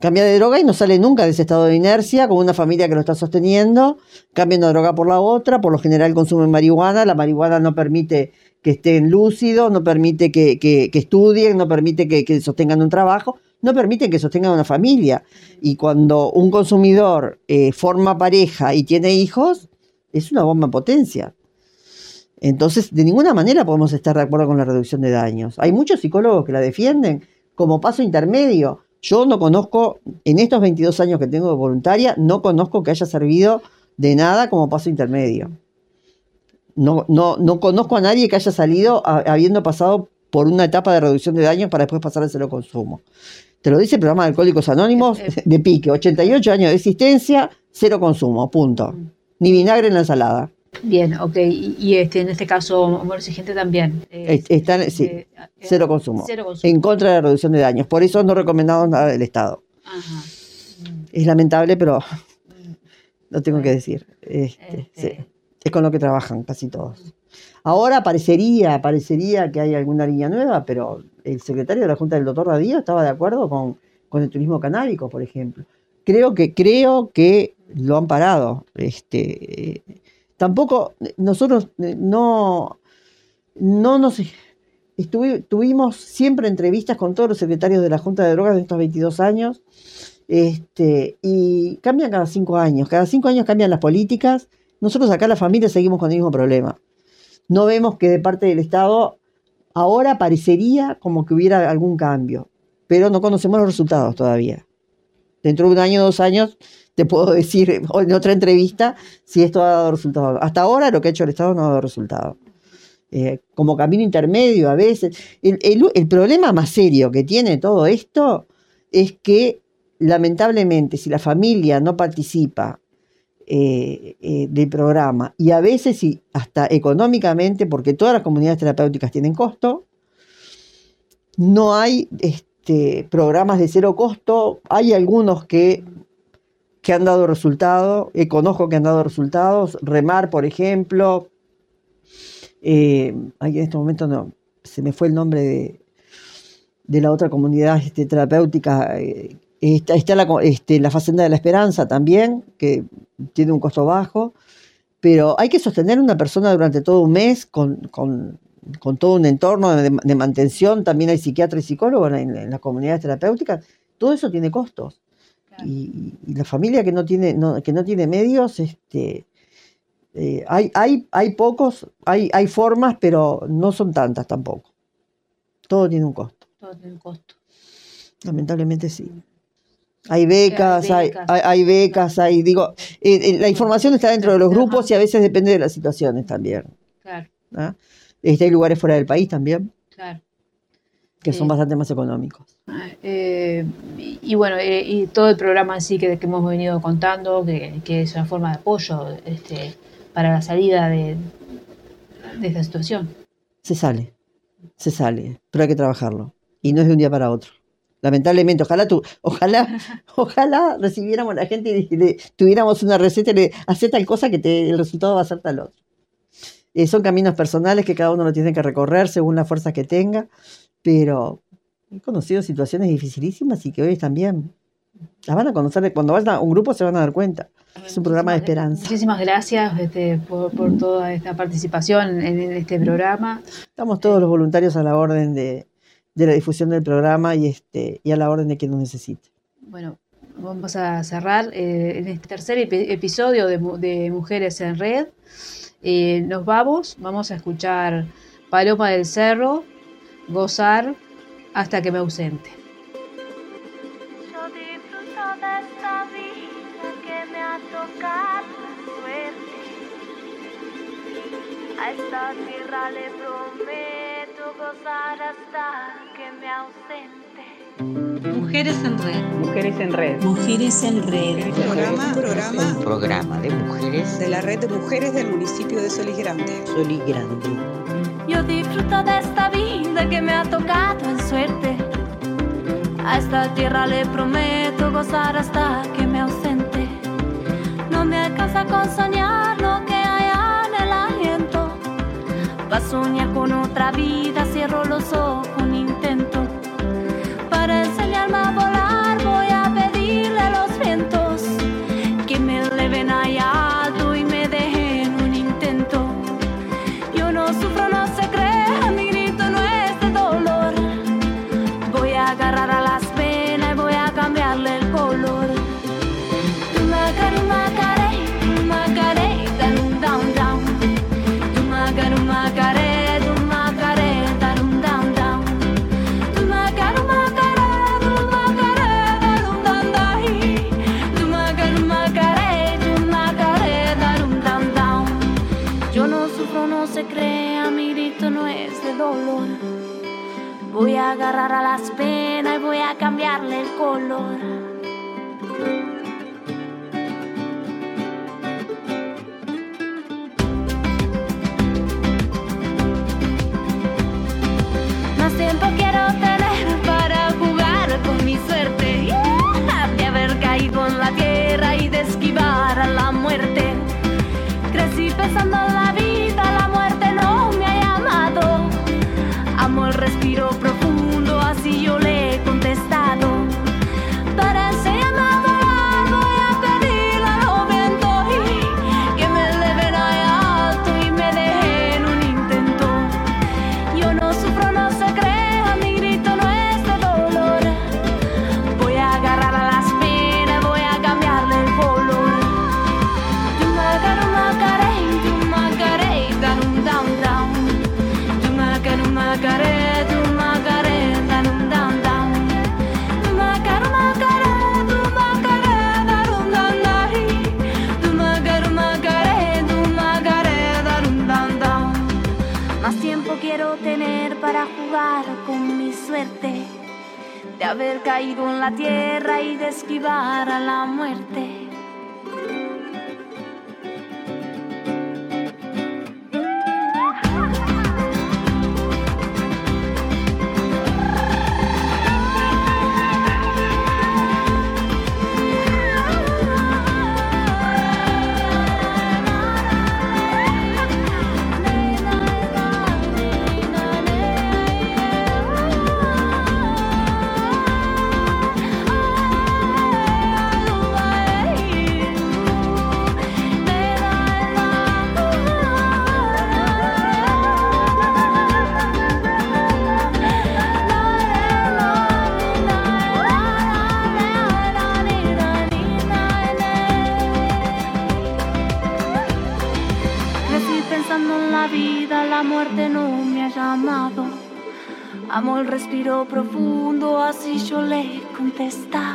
[SPEAKER 9] Cambia de droga y no sale nunca de ese estado de inercia, con una familia que lo está sosteniendo, cambia una droga por la otra, por lo general consumen marihuana, la marihuana no permite que estén lúcidos, no permite que, que estudien, no permite que, sostengan un trabajo, no permite que sostengan una familia. Y cuando un consumidor eh, forma pareja y tiene hijos, es una bomba en potencia. Entonces, de ninguna manera podemos estar de acuerdo con la reducción de daños. Hay muchos psicólogos que la defienden como paso intermedio. Yo no conozco, en estos 22 años que tengo de voluntaria, no conozco que haya servido de nada como paso intermedio. No, no, no conozco a nadie que haya salido habiendo pasado por una etapa de reducción de daños para después pasar al cero consumo. Te lo dice el programa de Alcohólicos Anónimos eh, eh. de pique, 88 años de existencia, cero consumo, punto. Ni vinagre en la ensalada.
[SPEAKER 10] Bien, ok. Y, este, en este caso, amor exigente también.
[SPEAKER 9] Eh, Están, sí, eh, cero, consumo, En contra de la reducción de daños. Por eso no recomendamos nada del Estado. Ajá. Es lamentable, pero lo tengo que decir. Este, este. Es con lo que trabajan casi todos. Ahora parecería, parecería que hay alguna línea nueva, pero el secretario de la Junta del doctor Radío estaba de acuerdo con, con el turismo canábico, por ejemplo. Creo que, creo que lo han parado. Este, tampoco nosotros eh, no, no nos tuvimos siempre entrevistas con todos los secretarios de la Junta de Drogas de estos 22 años. Este, y cambian cada cinco años. Cada cinco años cambian las políticas. Nosotros acá la familia seguimos con el mismo problema. No vemos que de parte del Estado ahora parecería como que hubiera algún cambio, pero no conocemos los resultados todavía. Dentro de un año, dos años, te puedo decir en otra entrevista si esto ha dado resultado. Hasta ahora lo que ha hecho el Estado no ha dado resultado. Eh, como camino intermedio a veces. El, problema más serio que tiene todo esto es que lamentablemente si la familia no participa eh, eh, del programa y a veces y hasta económicamente, porque todas las comunidades terapéuticas tienen costo, no hay este, programas de cero costo, hay algunos que que han dado resultados, eh, conozco que han dado resultados, Remar, por ejemplo, eh, en este momento no, se me fue el nombre de, de la otra comunidad este, terapéutica, eh, está, la, este, la Facenda de la Esperanza también, que tiene un costo bajo, pero hay que sostener una persona durante todo un mes con, todo un entorno de, mantención, también hay psiquiatras y psicólogos en, en las comunidades terapéuticas, todo eso tiene costos. Y, la familia que no tiene, que no tiene medios, este, eh, hay, hay, hay pocos, hay, hay formas, pero no son tantas tampoco. Todo tiene un costo.
[SPEAKER 10] Todo tiene un costo.
[SPEAKER 9] Lamentablemente sí. Hay becas, hay, hay, becas, hay, digo, eh, eh, la información está dentro de los grupos y a veces depende de las situaciones también. Claro. ¿Ah? Este, hay lugares fuera del país también. Claro que son bastante más económicos.
[SPEAKER 10] Eh, y, bueno, eh, y todo el programa en sí que, hemos venido contando, que, es una forma de apoyo este, para la salida de, esta situación.
[SPEAKER 9] Se sale, se sale, pero hay que trabajarlo. Y no es de un día para otro. Lamentablemente, ojalá tú, ojalá, ojalá recibiéramos a la gente y tuviéramos una receta y le hace tal cosa que te, el resultado va a ser tal otro. Eh, son caminos personales que cada uno lo tiene que recorrer según la fuerza que tenga pero he conocido situaciones dificilísimas y que hoy bien. Las van a conocer, cuando vayan a un grupo se van a dar cuenta. Es un programa de esperanza.
[SPEAKER 10] Muchísimas gracias este, por, por toda esta participación en, en este programa.
[SPEAKER 9] Estamos todos los voluntarios a la orden de, de la difusión del programa y, este, y a la orden de quien nos necesite.
[SPEAKER 10] Bueno, vamos a cerrar eh, en este tercer epi- episodio de Mujeres en Red. Eh, nos vamos, vamos a escuchar Paloma del Cerro, Gozar hasta que me ausente.
[SPEAKER 8] Yo disfruto de esta vida que me ha tocado suerte. A esta tierra le prometo gozar hasta que me ausente.
[SPEAKER 1] Mujeres en red.
[SPEAKER 6] Mujeres en Red.
[SPEAKER 3] Mujeres en red.
[SPEAKER 6] Programa, programa
[SPEAKER 5] Un programa de mujeres
[SPEAKER 6] de la red de mujeres del municipio de Solís Grande.
[SPEAKER 5] Soli Grande.
[SPEAKER 8] Yo disfruto de esta vida que me ha tocado en suerte. A esta tierra le prometo gozar hasta que me ausente. No me alcanza con soñar lo que hay en el aliento. Pa' soñar con otra vida, cierro los ojos, un intento. Para enseñarme agarrar a las penas y voy a cambiarle el color. Caído en la tierra y de esquivar a la muerte. Respiro profundo, así yo le he contestado.